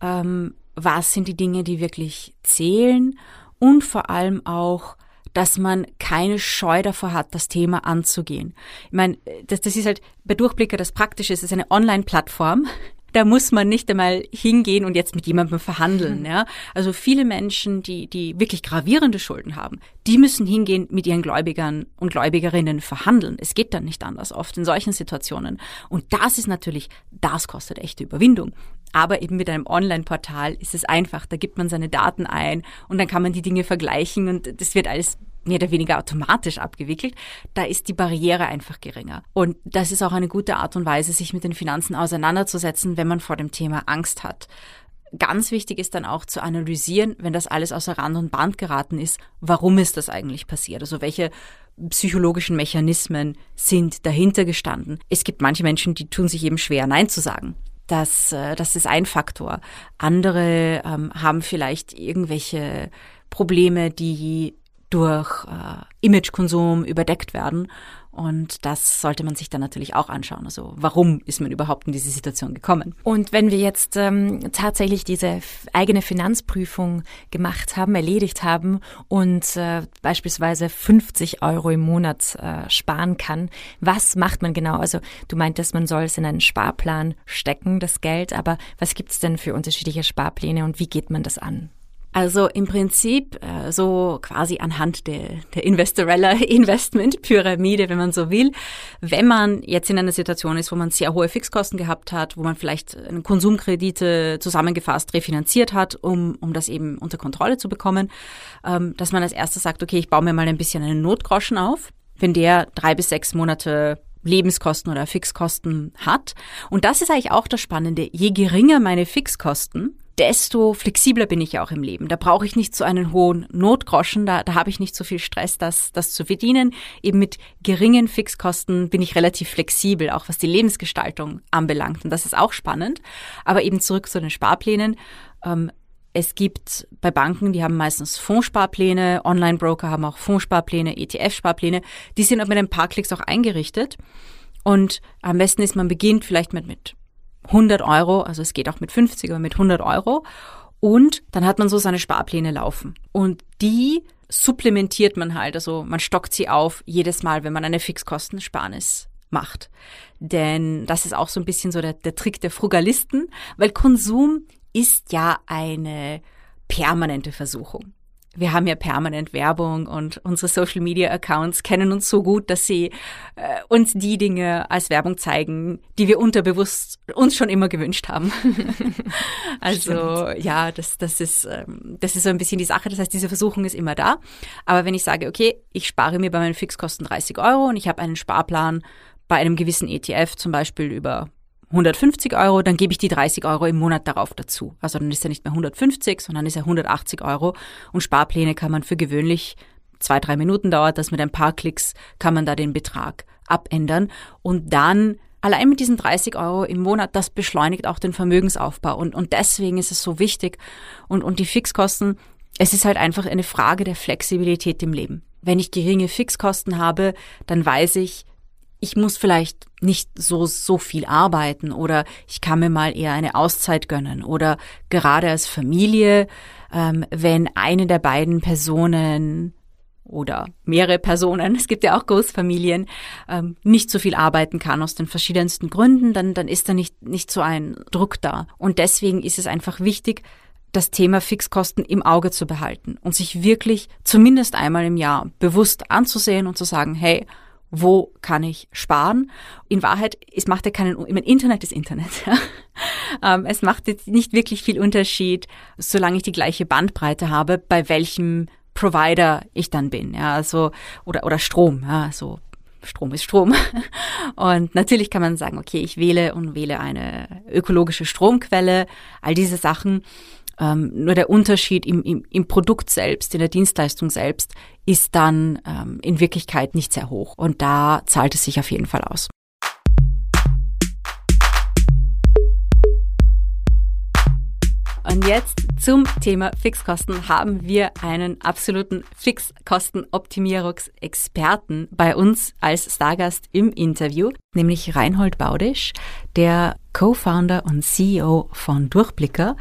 ähm, was sind die Dinge, die wirklich zählen und vor allem auch, dass man keine Scheu davor hat, das Thema anzugehen. Ich meine, das, das ist halt bei Durchblicker das Praktische, es ist eine Online-Plattform. Da muss man nicht einmal hingehen und jetzt mit jemandem verhandeln. Mhm. Ja? Also viele Menschen, die, die wirklich gravierende Schulden haben, die müssen hingehen mit ihren Gläubigern und Gläubigerinnen verhandeln. Es geht dann nicht anders oft in solchen Situationen. Und das ist natürlich, das kostet echte Überwindung. Aber eben mit einem Online-Portal ist es einfach. Da gibt man seine Daten ein und dann kann man die Dinge vergleichen und das wird alles mehr oder weniger automatisch abgewickelt. Da ist die Barriere einfach geringer. Und das ist auch eine gute Art und Weise, sich mit den Finanzen auseinanderzusetzen, wenn man vor dem Thema Angst hat. Ganz wichtig ist dann auch zu analysieren, wenn das alles außer Rand und Band geraten ist, warum ist das eigentlich passiert? Also welche psychologischen Mechanismen sind dahinter gestanden? Es gibt manche Menschen, die tun sich eben schwer, Nein zu sagen. Das, äh, das ist ein Faktor. Andere ähm, haben vielleicht irgendwelche Probleme, die durch äh, Imagekonsum überdeckt werden. Und das sollte man sich dann natürlich auch anschauen. Also warum ist man überhaupt in diese Situation gekommen? Und wenn wir jetzt ähm, tatsächlich diese eigene Finanzprüfung gemacht haben, erledigt haben und äh, beispielsweise 50 Euro im Monat äh, sparen kann, was macht man genau? Also du meintest, man soll es in einen Sparplan stecken, das Geld, aber was gibt es denn für unterschiedliche Sparpläne und wie geht man das an? Also im Prinzip äh, so quasi anhand der, der Investorella Investment Pyramide, wenn man so will. Wenn man jetzt in einer Situation ist, wo man sehr hohe Fixkosten gehabt hat, wo man vielleicht Konsumkredite zusammengefasst refinanziert hat, um, um das eben unter Kontrolle zu bekommen, ähm, dass man als erstes sagt, okay, ich baue mir mal ein bisschen einen Notgroschen auf. Wenn der drei bis sechs Monate Lebenskosten oder Fixkosten hat. Und das ist eigentlich auch das Spannende. Je geringer meine Fixkosten, desto flexibler bin ich auch im Leben. Da brauche ich nicht so einen hohen Notgroschen, da, da habe ich nicht so viel Stress, das, das zu verdienen. Eben mit geringen Fixkosten bin ich relativ flexibel, auch was die Lebensgestaltung anbelangt. Und das ist auch spannend. Aber eben zurück zu den Sparplänen. Ähm, es gibt bei Banken, die haben meistens Fondssparpläne, Online-Broker haben auch Fondssparpläne, ETF-Sparpläne. Die sind mit ein paar Klicks auch eingerichtet. Und am besten ist, man beginnt vielleicht mit, mit 100 Euro, also es geht auch mit 50, aber mit 100 Euro. Und dann hat man so seine Sparpläne laufen. Und die supplementiert man halt, also man stockt sie auf jedes Mal, wenn man eine Fixkostensparnis macht. Denn das ist auch so ein bisschen so der, der Trick der Frugalisten, weil Konsum ist ja eine permanente Versuchung wir haben ja permanent Werbung und unsere Social Media Accounts kennen uns so gut, dass sie äh, uns die Dinge als Werbung zeigen, die wir unterbewusst uns schon immer gewünscht haben. also Stimmt. ja, das, das ist ähm, das ist so ein bisschen die Sache. Das heißt, diese Versuchung ist immer da. Aber wenn ich sage, okay, ich spare mir bei meinen Fixkosten 30 Euro und ich habe einen Sparplan bei einem gewissen ETF zum Beispiel über 150 Euro, dann gebe ich die 30 Euro im Monat darauf dazu. Also dann ist er nicht mehr 150, sondern ist er 180 Euro. Und Sparpläne kann man für gewöhnlich zwei, drei Minuten dauert das. Mit ein paar Klicks kann man da den Betrag abändern. Und dann allein mit diesen 30 Euro im Monat, das beschleunigt auch den Vermögensaufbau. Und, und deswegen ist es so wichtig. Und, und die Fixkosten, es ist halt einfach eine Frage der Flexibilität im Leben. Wenn ich geringe Fixkosten habe, dann weiß ich, ich muss vielleicht nicht so, so viel arbeiten oder ich kann mir mal eher eine Auszeit gönnen oder gerade als Familie, ähm, wenn eine der beiden Personen oder mehrere Personen, es gibt ja auch Großfamilien, ähm, nicht so viel arbeiten kann aus den verschiedensten Gründen, dann, dann ist da nicht, nicht so ein Druck da. Und deswegen ist es einfach wichtig, das Thema Fixkosten im Auge zu behalten und sich wirklich zumindest einmal im Jahr bewusst anzusehen und zu sagen, hey, wo kann ich sparen? In Wahrheit, es macht ja keinen, ich meine, Internet ist Internet. Ja? ähm, es macht jetzt nicht wirklich viel Unterschied, solange ich die gleiche Bandbreite habe, bei welchem Provider ich dann bin, ja, also, oder, oder Strom, ja, so. Strom ist Strom. Und natürlich kann man sagen, okay, ich wähle und wähle eine ökologische Stromquelle, all diese Sachen. Ähm, nur der Unterschied im, im, im Produkt selbst, in der Dienstleistung selbst, ist dann ähm, in Wirklichkeit nicht sehr hoch. Und da zahlt es sich auf jeden Fall aus. Und jetzt zum Thema Fixkosten haben wir einen absoluten Fixkostenoptimierungsexperten bei uns als Stargast im Interview, nämlich Reinhold Baudisch, der Co-Founder und CEO von Durchblicker,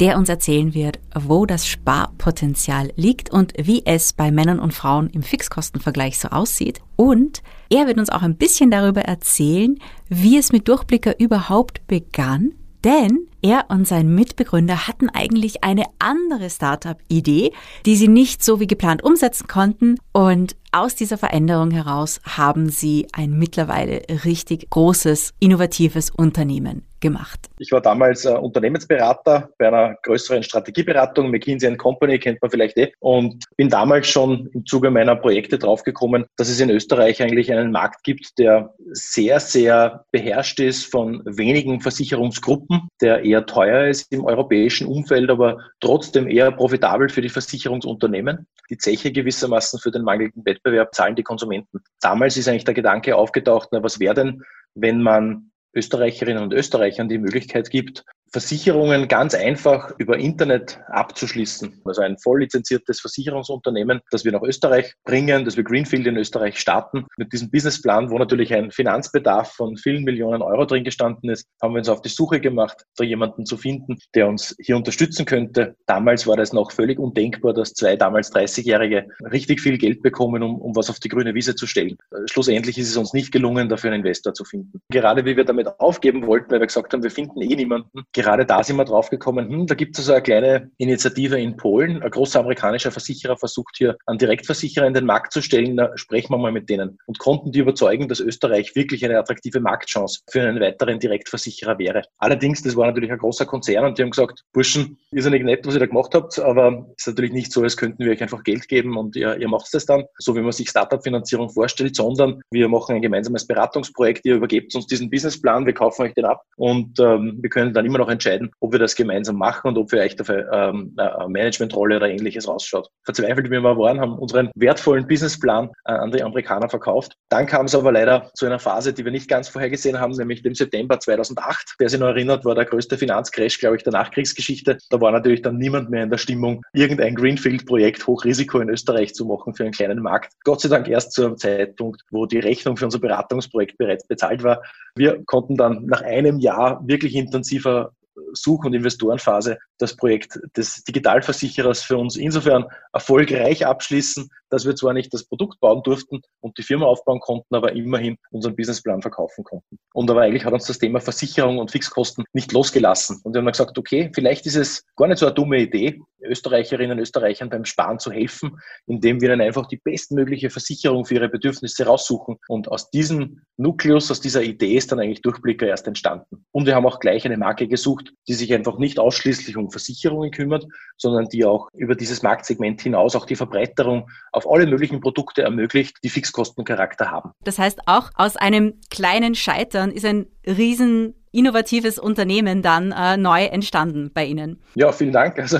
der uns erzählen wird, wo das Sparpotenzial liegt und wie es bei Männern und Frauen im Fixkostenvergleich so aussieht. Und er wird uns auch ein bisschen darüber erzählen, wie es mit Durchblicker überhaupt begann. Denn er und sein Mitbegründer hatten eigentlich eine andere Startup-Idee, die sie nicht so wie geplant umsetzen konnten. Und aus dieser Veränderung heraus haben sie ein mittlerweile richtig großes, innovatives Unternehmen gemacht. Ich war damals äh, Unternehmensberater bei einer größeren Strategieberatung, McKinsey Company, kennt man vielleicht eh, und bin damals schon im Zuge meiner Projekte draufgekommen, dass es in Österreich eigentlich einen Markt gibt, der sehr, sehr beherrscht ist von wenigen Versicherungsgruppen, der eher teuer ist im europäischen Umfeld, aber trotzdem eher profitabel für die Versicherungsunternehmen. Die Zeche gewissermaßen für den mangelnden Wettbewerb zahlen die Konsumenten. Damals ist eigentlich der Gedanke aufgetaucht, na, was wäre denn, wenn man Österreicherinnen und Österreichern die Möglichkeit gibt, Versicherungen ganz einfach über Internet abzuschließen. Also ein voll lizenziertes Versicherungsunternehmen, das wir nach Österreich bringen, das wir Greenfield in Österreich starten. Mit diesem Businessplan, wo natürlich ein Finanzbedarf von vielen Millionen Euro drin gestanden ist, haben wir uns auf die Suche gemacht, da jemanden zu finden, der uns hier unterstützen könnte. Damals war das noch völlig undenkbar, dass zwei damals 30-Jährige richtig viel Geld bekommen, um, um was auf die grüne Wiese zu stellen. Schlussendlich ist es uns nicht gelungen, dafür einen Investor zu finden. Gerade wie wir damit aufgeben wollten, weil wir gesagt haben, wir finden eh niemanden, gerade da sind wir draufgekommen, hm, da gibt es also eine kleine Initiative in Polen. Ein großer amerikanischer Versicherer versucht hier einen Direktversicherer in den Markt zu stellen. Da sprechen wir mal mit denen und konnten die überzeugen, dass Österreich wirklich eine attraktive Marktchance für einen weiteren Direktversicherer wäre. Allerdings, das war natürlich ein großer Konzern und die haben gesagt, Burschen, ist ja nicht nett, was ihr da gemacht habt, aber es ist natürlich nicht so, als könnten wir euch einfach Geld geben und ihr, ihr macht es dann, so wie man sich Startup-Finanzierung vorstellt, sondern wir machen ein gemeinsames Beratungsprojekt, ihr übergebt uns diesen Businessplan, wir kaufen euch den ab und ähm, wir können dann immer noch entscheiden, ob wir das gemeinsam machen und ob wir euch dafür ähm, eine Managementrolle oder ähnliches rausschaut. Verzweifelt wir waren, haben unseren wertvollen Businessplan äh, an die Amerikaner verkauft. Dann kam es aber leider zu einer Phase, die wir nicht ganz vorhergesehen haben, nämlich dem September 2008. Wer sich noch erinnert, war der größte Finanzcrash, glaube ich, der Nachkriegsgeschichte. Da war natürlich dann niemand mehr in der Stimmung, irgendein Greenfield-Projekt Hochrisiko in Österreich zu machen für einen kleinen Markt. Gott sei Dank erst zu einem Zeitpunkt, wo die Rechnung für unser Beratungsprojekt bereits bezahlt war. Wir konnten dann nach einem Jahr wirklich intensiver the Such- und Investorenphase das Projekt des Digitalversicherers für uns insofern erfolgreich abschließen, dass wir zwar nicht das Produkt bauen durften und die Firma aufbauen konnten, aber immerhin unseren Businessplan verkaufen konnten. Und aber eigentlich hat uns das Thema Versicherung und Fixkosten nicht losgelassen. Und wir haben gesagt, okay, vielleicht ist es gar nicht so eine dumme Idee, Österreicherinnen und Österreichern beim Sparen zu helfen, indem wir ihnen einfach die bestmögliche Versicherung für ihre Bedürfnisse raussuchen. Und aus diesem Nukleus, aus dieser Idee ist dann eigentlich Durchblicker erst entstanden. Und wir haben auch gleich eine Marke gesucht, die sich einfach nicht ausschließlich um Versicherungen kümmert, sondern die auch über dieses Marktsegment hinaus auch die Verbreiterung auf alle möglichen Produkte ermöglicht, die Fixkostencharakter haben. Das heißt, auch aus einem kleinen Scheitern ist ein riesen innovatives Unternehmen dann äh, neu entstanden bei Ihnen? Ja, vielen Dank. Also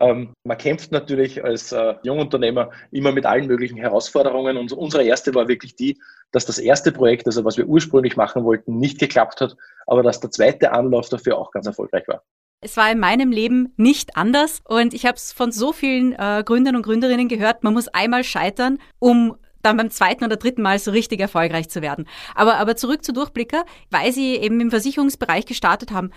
ähm, man kämpft natürlich als äh, Jungunternehmer immer mit allen möglichen Herausforderungen und unsere erste war wirklich die, dass das erste Projekt, also was wir ursprünglich machen wollten, nicht geklappt hat, aber dass der zweite Anlauf dafür auch ganz erfolgreich war. Es war in meinem Leben nicht anders und ich habe es von so vielen äh, Gründern und Gründerinnen gehört, man muss einmal scheitern, um dann beim zweiten oder dritten Mal so richtig erfolgreich zu werden. Aber, aber zurück zu Durchblicker, weil Sie eben im Versicherungsbereich gestartet haben.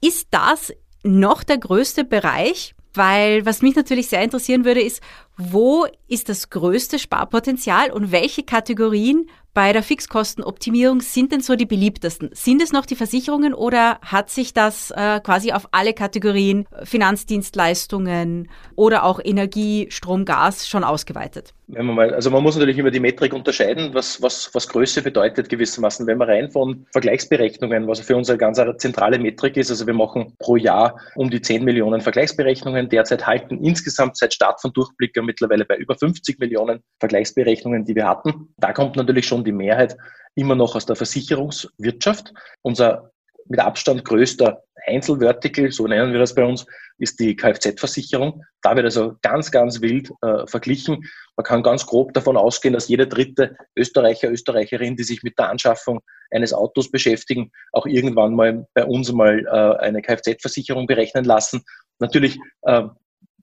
Ist das noch der größte Bereich? Weil was mich natürlich sehr interessieren würde, ist, wo ist das größte Sparpotenzial und welche Kategorien bei der Fixkostenoptimierung sind denn so die beliebtesten? Sind es noch die Versicherungen oder hat sich das äh, quasi auf alle Kategorien Finanzdienstleistungen oder auch Energie, Strom, Gas schon ausgeweitet? Wenn man mal, also man muss natürlich immer die Metrik unterscheiden, was, was, was Größe bedeutet gewissermaßen. Wenn man rein von Vergleichsberechnungen, was für uns eine ganz zentrale Metrik ist, also wir machen pro Jahr um die 10 Millionen Vergleichsberechnungen. Derzeit halten insgesamt seit Start von Durchblicker mittlerweile bei über 50 Millionen Vergleichsberechnungen, die wir hatten. Da kommt natürlich schon die Mehrheit immer noch aus der Versicherungswirtschaft. Unser mit Abstand größter Einzelvertical, so nennen wir das bei uns, ist die Kfz-Versicherung. Da wird also ganz, ganz wild äh, verglichen. Man kann ganz grob davon ausgehen, dass jede dritte Österreicher, Österreicherin, die sich mit der Anschaffung eines Autos beschäftigen, auch irgendwann mal bei uns mal äh, eine Kfz-Versicherung berechnen lassen. Natürlich äh,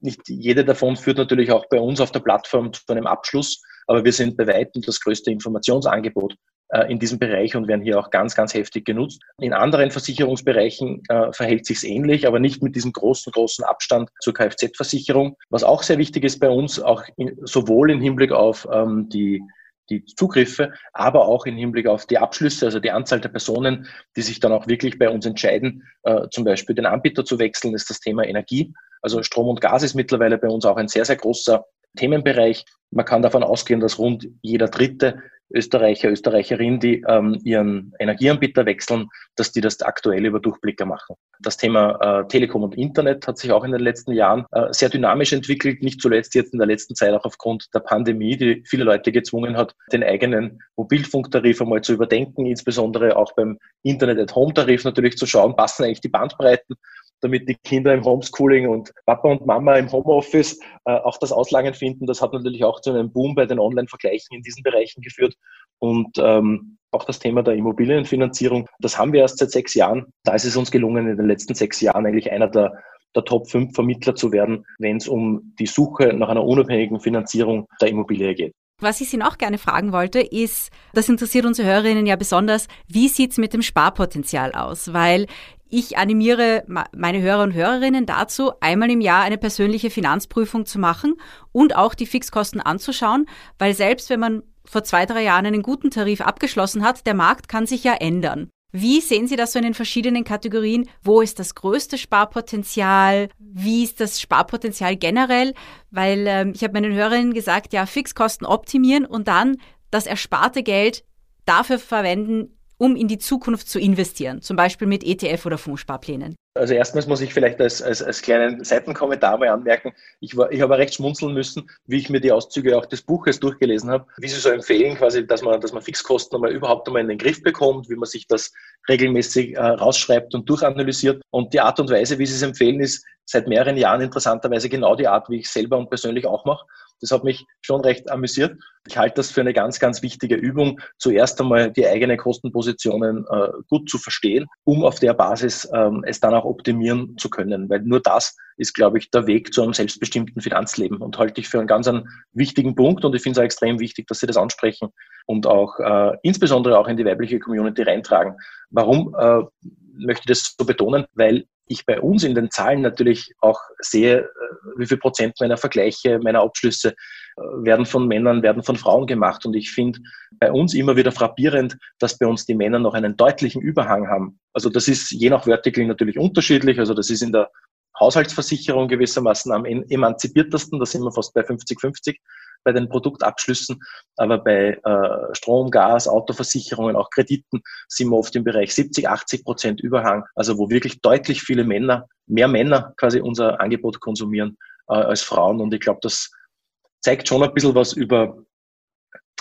nicht jede davon führt natürlich auch bei uns auf der Plattform zu einem Abschluss, aber wir sind bei weitem das größte Informationsangebot äh, in diesem Bereich und werden hier auch ganz, ganz heftig genutzt. In anderen Versicherungsbereichen äh, verhält sich ähnlich, aber nicht mit diesem großen, großen Abstand zur Kfz-Versicherung. Was auch sehr wichtig ist bei uns, auch in, sowohl im Hinblick auf ähm, die die Zugriffe, aber auch im Hinblick auf die Abschlüsse, also die Anzahl der Personen, die sich dann auch wirklich bei uns entscheiden, äh, zum Beispiel den Anbieter zu wechseln, ist das Thema Energie. Also Strom und Gas ist mittlerweile bei uns auch ein sehr, sehr großer Themenbereich. Man kann davon ausgehen, dass rund jeder dritte Österreicher, Österreicherin, die ähm, ihren Energieanbieter wechseln, dass die das aktuell über Durchblicker machen. Das Thema äh, Telekom und Internet hat sich auch in den letzten Jahren äh, sehr dynamisch entwickelt, nicht zuletzt jetzt in der letzten Zeit auch aufgrund der Pandemie, die viele Leute gezwungen hat, den eigenen Mobilfunktarif einmal zu überdenken, insbesondere auch beim Internet-at-Home-Tarif natürlich zu schauen, passen eigentlich die Bandbreiten damit die Kinder im Homeschooling und Papa und Mama im Homeoffice äh, auch das Auslangen finden. Das hat natürlich auch zu einem Boom bei den Online-Vergleichen in diesen Bereichen geführt. Und ähm, auch das Thema der Immobilienfinanzierung, das haben wir erst seit sechs Jahren. Da ist es uns gelungen, in den letzten sechs Jahren eigentlich einer der, der Top 5 Vermittler zu werden, wenn es um die Suche nach einer unabhängigen Finanzierung der Immobilie geht. Was ich Sie noch gerne fragen wollte, ist, das interessiert unsere Hörerinnen ja besonders, wie sieht's mit dem Sparpotenzial aus? Weil ich animiere meine Hörer und Hörerinnen dazu, einmal im Jahr eine persönliche Finanzprüfung zu machen und auch die Fixkosten anzuschauen, weil selbst wenn man vor zwei, drei Jahren einen guten Tarif abgeschlossen hat, der Markt kann sich ja ändern. Wie sehen Sie das so in den verschiedenen Kategorien? Wo ist das größte Sparpotenzial? Wie ist das Sparpotenzial generell? Weil ähm, ich habe meinen Hörerinnen gesagt, ja, Fixkosten optimieren und dann das ersparte Geld dafür verwenden, um in die Zukunft zu investieren, zum Beispiel mit ETF oder Fondssparplänen? Also erstmals muss ich vielleicht als, als, als kleinen Seitenkommentar mal anmerken, ich, war, ich habe recht schmunzeln müssen, wie ich mir die Auszüge auch des Buches durchgelesen habe, wie sie so empfehlen, quasi, dass man, dass man Fixkosten einmal überhaupt einmal in den Griff bekommt, wie man sich das regelmäßig äh, rausschreibt und durchanalysiert. Und die Art und Weise, wie sie es empfehlen, ist seit mehreren Jahren interessanterweise genau die Art, wie ich selber und persönlich auch mache. Das hat mich schon recht amüsiert. Ich halte das für eine ganz, ganz wichtige Übung, zuerst einmal die eigenen Kostenpositionen äh, gut zu verstehen, um auf der Basis ähm, es dann auch optimieren zu können. Weil nur das ist, glaube ich, der Weg zu einem selbstbestimmten Finanzleben und halte ich für einen ganz einen wichtigen Punkt. Und ich finde es auch extrem wichtig, dass Sie das ansprechen und auch äh, insbesondere auch in die weibliche Community reintragen. Warum äh, möchte ich das so betonen? Weil ich bei uns in den Zahlen natürlich auch sehe, äh, wie viel Prozent meiner Vergleiche, meiner Abschlüsse äh, werden von Männern, werden von Frauen gemacht. Und ich finde bei uns immer wieder frappierend, dass bei uns die Männer noch einen deutlichen Überhang haben. Also das ist je nach Vertical natürlich unterschiedlich. Also das ist in der Haushaltsversicherung gewissermaßen am emanzipiertesten. Da sind wir fast bei 50-50 bei den Produktabschlüssen, aber bei äh, Strom, Gas, Autoversicherungen, auch Krediten sind wir oft im Bereich 70, 80 Prozent Überhang, also wo wirklich deutlich viele Männer, mehr Männer quasi unser Angebot konsumieren äh, als Frauen. Und ich glaube, das zeigt schon ein bisschen was über,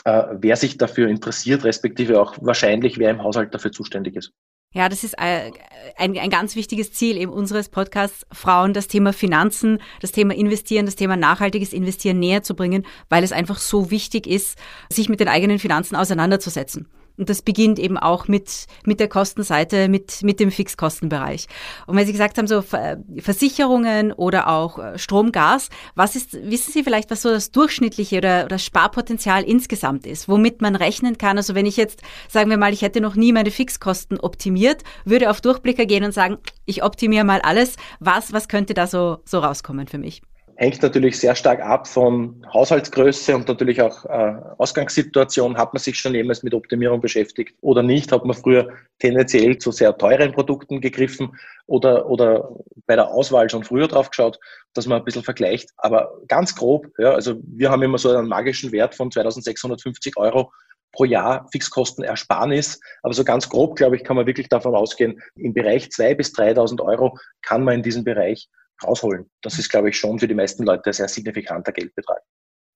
äh, wer sich dafür interessiert, respektive auch wahrscheinlich, wer im Haushalt dafür zuständig ist. Ja, das ist äh, ein, ein ganz wichtiges Ziel eben unseres Podcasts, Frauen das Thema Finanzen, das Thema Investieren, das Thema nachhaltiges Investieren näher zu bringen, weil es einfach so wichtig ist, sich mit den eigenen Finanzen auseinanderzusetzen. Und das beginnt eben auch mit, mit der Kostenseite, mit, mit dem Fixkostenbereich. Und wenn Sie gesagt haben, so Versicherungen oder auch äh, Strom, Gas, was ist, wissen Sie vielleicht, was so das durchschnittliche oder das Sparpotenzial insgesamt ist, womit man rechnen kann? Also wenn ich jetzt, sagen wir mal, ich hätte noch nie meine Fixkosten optimiert, würde auf Durchblicker gehen und sagen, ich optimiere mal alles. Was, was könnte da so, so rauskommen für mich? Hängt natürlich sehr stark ab von Haushaltsgröße und natürlich auch äh, Ausgangssituation. Hat man sich schon jemals mit Optimierung beschäftigt oder nicht? Hat man früher tendenziell zu sehr teuren Produkten gegriffen oder, oder bei der Auswahl schon früher drauf geschaut, dass man ein bisschen vergleicht? Aber ganz grob, ja, also wir haben immer so einen magischen Wert von 2650 Euro pro Jahr Fixkostenersparnis. Aber so ganz grob, glaube ich, kann man wirklich davon ausgehen, im Bereich 2.000 bis 3.000 Euro kann man in diesem Bereich rausholen. Das ist, glaube ich, schon für die meisten Leute ein sehr signifikanter Geldbetrag.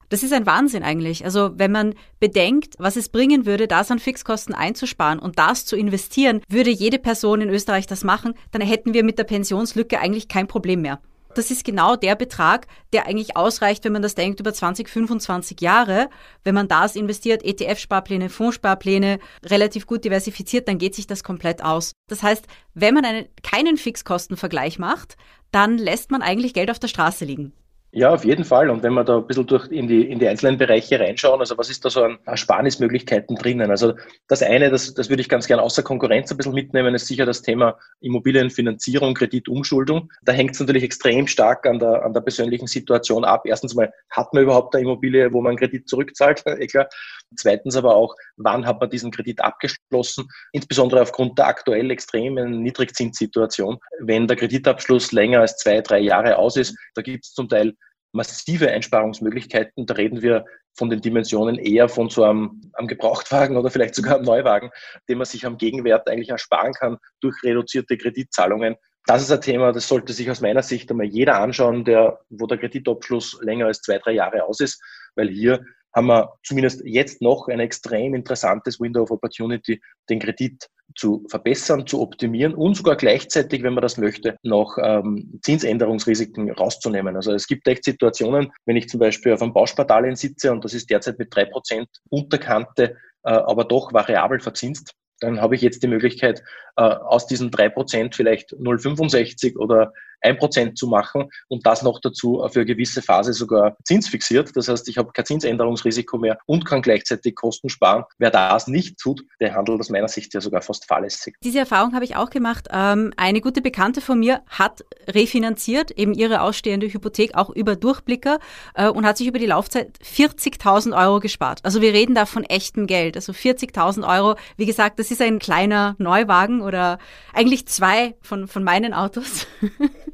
Das ist ein Wahnsinn eigentlich. Also wenn man bedenkt, was es bringen würde, das an Fixkosten einzusparen und das zu investieren, würde jede Person in Österreich das machen, dann hätten wir mit der Pensionslücke eigentlich kein Problem mehr. Das ist genau der Betrag, der eigentlich ausreicht, wenn man das denkt, über 20, 25 Jahre. Wenn man das investiert, ETF-Sparpläne, Fondssparpläne, relativ gut diversifiziert, dann geht sich das komplett aus. Das heißt, wenn man einen, keinen Fixkostenvergleich macht, dann lässt man eigentlich Geld auf der Straße liegen. Ja, auf jeden Fall. Und wenn wir da ein bisschen durch in die, in die einzelnen Bereiche reinschauen, also was ist da so an Ersparnismöglichkeiten drinnen? Also das eine, das, das würde ich ganz gerne außer Konkurrenz ein bisschen mitnehmen, ist sicher das Thema Immobilienfinanzierung, Kreditumschuldung. Da hängt es natürlich extrem stark an der, an der persönlichen Situation ab. Erstens mal, hat man überhaupt eine Immobilie, wo man Kredit zurückzahlt? eh klar. Zweitens aber auch, wann hat man diesen Kredit abgeschlossen? Insbesondere aufgrund der aktuell extremen Niedrigzinssituation. Wenn der Kreditabschluss länger als zwei, drei Jahre aus ist, da gibt es zum Teil massive Einsparungsmöglichkeiten. Da reden wir von den Dimensionen eher von so einem, einem Gebrauchtwagen oder vielleicht sogar einem Neuwagen, den man sich am Gegenwert eigentlich ersparen kann durch reduzierte Kreditzahlungen. Das ist ein Thema, das sollte sich aus meiner Sicht einmal jeder anschauen, der, wo der Kreditabschluss länger als zwei, drei Jahre aus ist, weil hier haben wir zumindest jetzt noch ein extrem interessantes Window of Opportunity, den Kredit zu verbessern, zu optimieren und sogar gleichzeitig, wenn man das möchte, noch ähm, Zinsänderungsrisiken rauszunehmen. Also es gibt echt Situationen, wenn ich zum Beispiel auf einem Bauspartalien sitze und das ist derzeit mit drei Prozent Unterkante, äh, aber doch variabel verzinst, dann habe ich jetzt die Möglichkeit, äh, aus diesen drei Prozent vielleicht 0,65 oder ein Prozent zu machen und das noch dazu für eine gewisse Phase sogar zinsfixiert. Das heißt, ich habe kein Zinsänderungsrisiko mehr und kann gleichzeitig Kosten sparen. Wer das nicht tut, der handelt aus meiner Sicht ja sogar fast fahrlässig. Diese Erfahrung habe ich auch gemacht. Ähm, eine gute Bekannte von mir hat refinanziert, eben ihre ausstehende Hypothek auch über Durchblicker äh, und hat sich über die Laufzeit 40.000 Euro gespart. Also wir reden da von echtem Geld. Also 40.000 Euro. Wie gesagt, das ist ein kleiner Neuwagen oder eigentlich zwei von, von meinen Autos.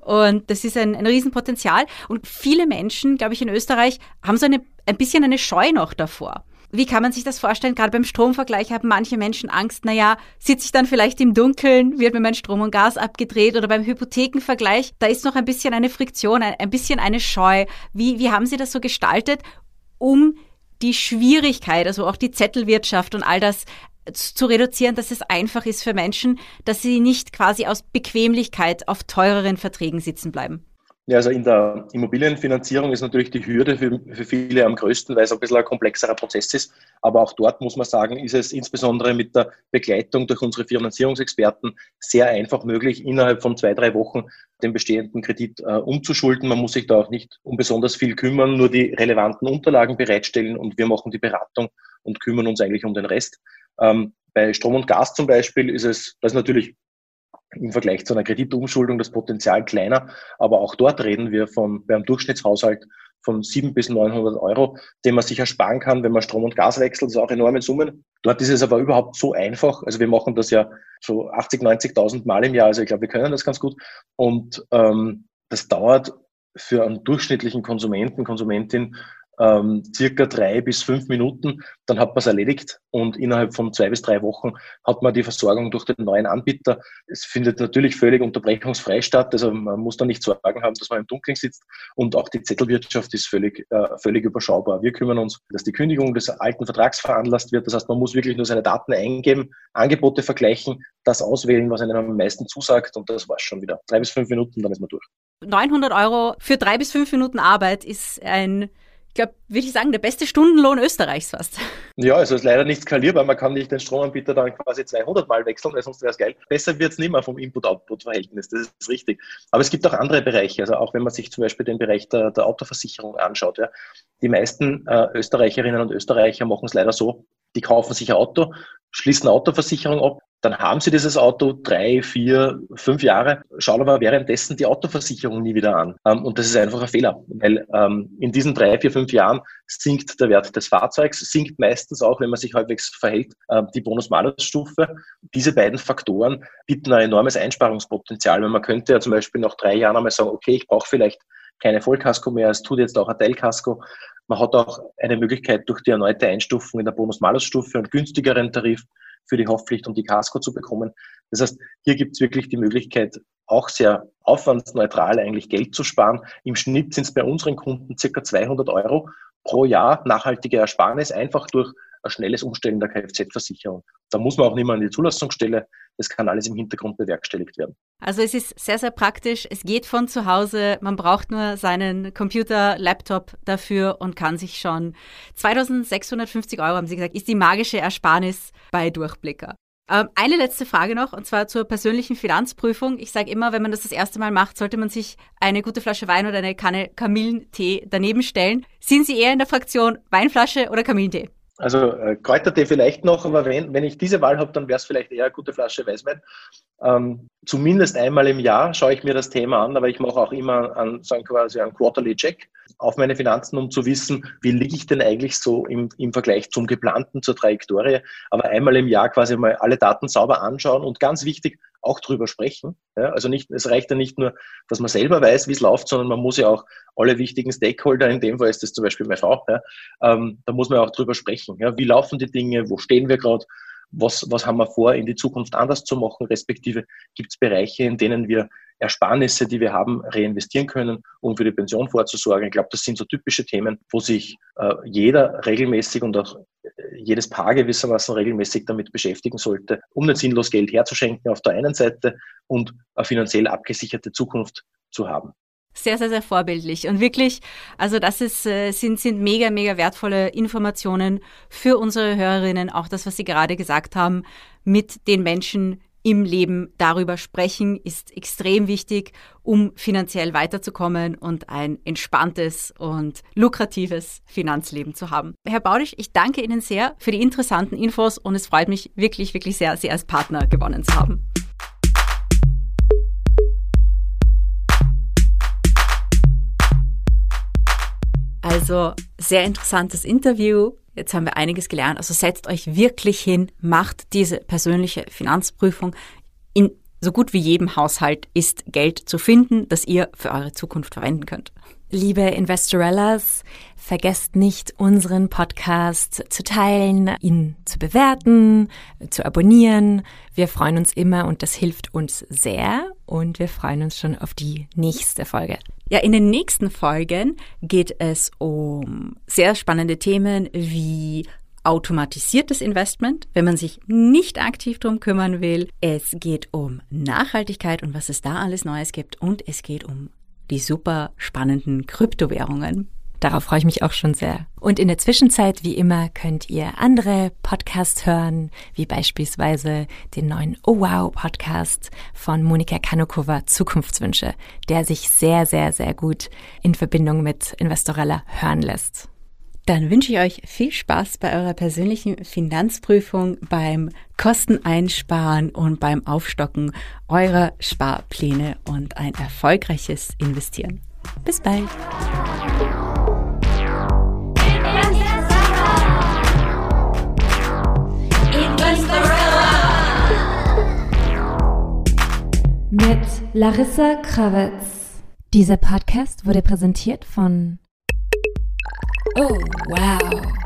und das ist ein, ein Riesenpotenzial. Und viele Menschen, glaube ich, in Österreich haben so eine, ein bisschen eine Scheu noch davor. Wie kann man sich das vorstellen? Gerade beim Stromvergleich haben manche Menschen Angst, naja, sitze ich dann vielleicht im Dunkeln, wird mir mein Strom und Gas abgedreht oder beim Hypothekenvergleich, da ist noch ein bisschen eine Friktion, ein, ein bisschen eine Scheu. Wie, wie haben Sie das so gestaltet, um die Schwierigkeit, also auch die Zettelwirtschaft und all das zu reduzieren, dass es einfach ist für Menschen, dass sie nicht quasi aus Bequemlichkeit auf teureren Verträgen sitzen bleiben? Ja, also in der Immobilienfinanzierung ist natürlich die Hürde für, für viele am größten, weil es ein bisschen ein komplexerer Prozess ist. Aber auch dort muss man sagen, ist es insbesondere mit der Begleitung durch unsere Finanzierungsexperten sehr einfach möglich, innerhalb von zwei, drei Wochen den bestehenden Kredit äh, umzuschulden. Man muss sich da auch nicht um besonders viel kümmern, nur die relevanten Unterlagen bereitstellen und wir machen die Beratung und kümmern uns eigentlich um den Rest. Ähm, bei Strom und Gas zum Beispiel ist es, das ist natürlich im Vergleich zu einer Kreditumschuldung das Potenzial kleiner, aber auch dort reden wir von, beim Durchschnittshaushalt von 700 bis 900 Euro, den man sich ersparen kann, wenn man Strom und Gas wechselt. Das ist auch enorme Summen. Dort ist es aber überhaupt so einfach. Also wir machen das ja so 80, 90.000 Mal im Jahr. Also ich glaube, wir können das ganz gut. Und ähm, das dauert für einen durchschnittlichen Konsumenten, Konsumentin ähm, circa drei bis fünf Minuten, dann hat man es erledigt und innerhalb von zwei bis drei Wochen hat man die Versorgung durch den neuen Anbieter. Es findet natürlich völlig unterbrechungsfrei statt, also man muss da nicht Sorgen haben, dass man im Dunkeln sitzt und auch die Zettelwirtschaft ist völlig, äh, völlig überschaubar. Wir kümmern uns, dass die Kündigung des alten Vertrags veranlasst wird, das heißt, man muss wirklich nur seine Daten eingeben, Angebote vergleichen, das auswählen, was einem am meisten zusagt und das war's schon wieder. Drei bis fünf Minuten, dann ist man durch. 900 Euro für drei bis fünf Minuten Arbeit ist ein glaube, würde ich sagen, der beste Stundenlohn Österreichs fast. Ja, also ist leider nicht skalierbar. Man kann nicht den Stromanbieter dann quasi 200 Mal wechseln, weil sonst wäre es geil. Besser wird es nicht mehr vom Input-Output-Verhältnis. Das ist richtig. Aber es gibt auch andere Bereiche. Also auch wenn man sich zum Beispiel den Bereich der, der Autoversicherung anschaut. Ja. Die meisten äh, Österreicherinnen und Österreicher machen es leider so, die kaufen sich ein Auto, schließen Autoversicherung ab, dann haben sie dieses Auto drei, vier, fünf Jahre, schauen aber währenddessen die Autoversicherung nie wieder an. Ähm, und das ist einfach ein Fehler, weil ähm, in diesen drei, vier, fünf Jahren sinkt der Wert des Fahrzeugs, sinkt meistens auch, wenn man sich halbwegs verhält, äh, die Bonus-Malus-Stufe. Diese beiden Faktoren bieten ein enormes Einsparungspotenzial, weil man könnte ja zum Beispiel nach drei Jahren einmal sagen, okay, ich brauche vielleicht keine Vollkasko mehr, es tut jetzt auch ein Teilkasko. Man hat auch eine Möglichkeit durch die erneute Einstufung in der Bonus-Malus-Stufe einen günstigeren Tarif für die Haftpflicht und die Casco zu bekommen. Das heißt, hier gibt es wirklich die Möglichkeit, auch sehr aufwandsneutral eigentlich Geld zu sparen. Im Schnitt sind es bei unseren Kunden circa 200 Euro pro Jahr nachhaltige Ersparnis, einfach durch ein schnelles Umstellen der Kfz-Versicherung. Da muss man auch nicht mehr an die Zulassungsstelle. Das kann alles im Hintergrund bewerkstelligt werden. Also es ist sehr, sehr praktisch. Es geht von zu Hause. Man braucht nur seinen Computer, Laptop dafür und kann sich schon 2650 Euro, haben Sie gesagt, ist die magische Ersparnis bei Durchblicker. Ähm, eine letzte Frage noch, und zwar zur persönlichen Finanzprüfung. Ich sage immer, wenn man das das erste Mal macht, sollte man sich eine gute Flasche Wein oder eine Kanne Kamillentee daneben stellen. Sind Sie eher in der Fraktion Weinflasche oder Kamillentee? Also äh, Kräutertee vielleicht noch, aber wenn, wenn ich diese Wahl habe, dann wäre es vielleicht eher eine gute Flasche Weißwein. Ähm, zumindest einmal im Jahr schaue ich mir das Thema an, aber ich mache auch immer an, sagen quasi einen Quarterly Check auf meine Finanzen, um zu wissen, wie liege ich denn eigentlich so im, im Vergleich zum geplanten, zur Trajektorie. Aber einmal im Jahr quasi mal alle Daten sauber anschauen und ganz wichtig, auch drüber sprechen. Ja, also nicht, es reicht ja nicht nur, dass man selber weiß, wie es läuft, sondern man muss ja auch alle wichtigen Stakeholder, in dem Fall ist das zum Beispiel meine Frau, ja, ähm, da muss man auch drüber sprechen. Ja, wie laufen die Dinge, wo stehen wir gerade, was, was haben wir vor, in die Zukunft anders zu machen, respektive gibt es Bereiche, in denen wir Ersparnisse, die wir haben, reinvestieren können, um für die Pension vorzusorgen. Ich glaube, das sind so typische Themen, wo sich äh, jeder regelmäßig und auch äh, jedes Paar gewissermaßen regelmäßig damit beschäftigen sollte, um nicht sinnlos Geld herzuschenken auf der einen Seite und eine finanziell abgesicherte Zukunft zu haben sehr, sehr, sehr vorbildlich. Und wirklich, also das ist, äh, sind, sind mega, mega wertvolle Informationen für unsere Hörerinnen. Auch das, was Sie gerade gesagt haben, mit den Menschen im Leben darüber sprechen, ist extrem wichtig, um finanziell weiterzukommen und ein entspanntes und lukratives Finanzleben zu haben. Herr Baudisch, ich danke Ihnen sehr für die interessanten Infos und es freut mich wirklich, wirklich sehr, Sie als Partner gewonnen zu haben. Also sehr interessantes Interview. Jetzt haben wir einiges gelernt. Also setzt euch wirklich hin, macht diese persönliche Finanzprüfung. In so gut wie jedem Haushalt ist Geld zu finden, das ihr für eure Zukunft verwenden könnt. Liebe Investorellas, vergesst nicht, unseren Podcast zu teilen, ihn zu bewerten, zu abonnieren. Wir freuen uns immer und das hilft uns sehr und wir freuen uns schon auf die nächste Folge. Ja, in den nächsten Folgen geht es um sehr spannende Themen wie automatisiertes Investment, wenn man sich nicht aktiv drum kümmern will. Es geht um Nachhaltigkeit und was es da alles Neues gibt. Und es geht um die super spannenden Kryptowährungen. Darauf freue ich mich auch schon sehr. Und in der Zwischenzeit, wie immer, könnt ihr andere Podcasts hören, wie beispielsweise den neuen Oh Wow Podcast von Monika Kanokova Zukunftswünsche, der sich sehr, sehr, sehr gut in Verbindung mit Investorella hören lässt. Dann wünsche ich euch viel Spaß bei eurer persönlichen Finanzprüfung, beim Kosteneinsparen und beim Aufstocken eurer Sparpläne und ein erfolgreiches Investieren. Bis bald! Mit Larissa Krawitz. Dieser Podcast wurde präsentiert von Oh, wow.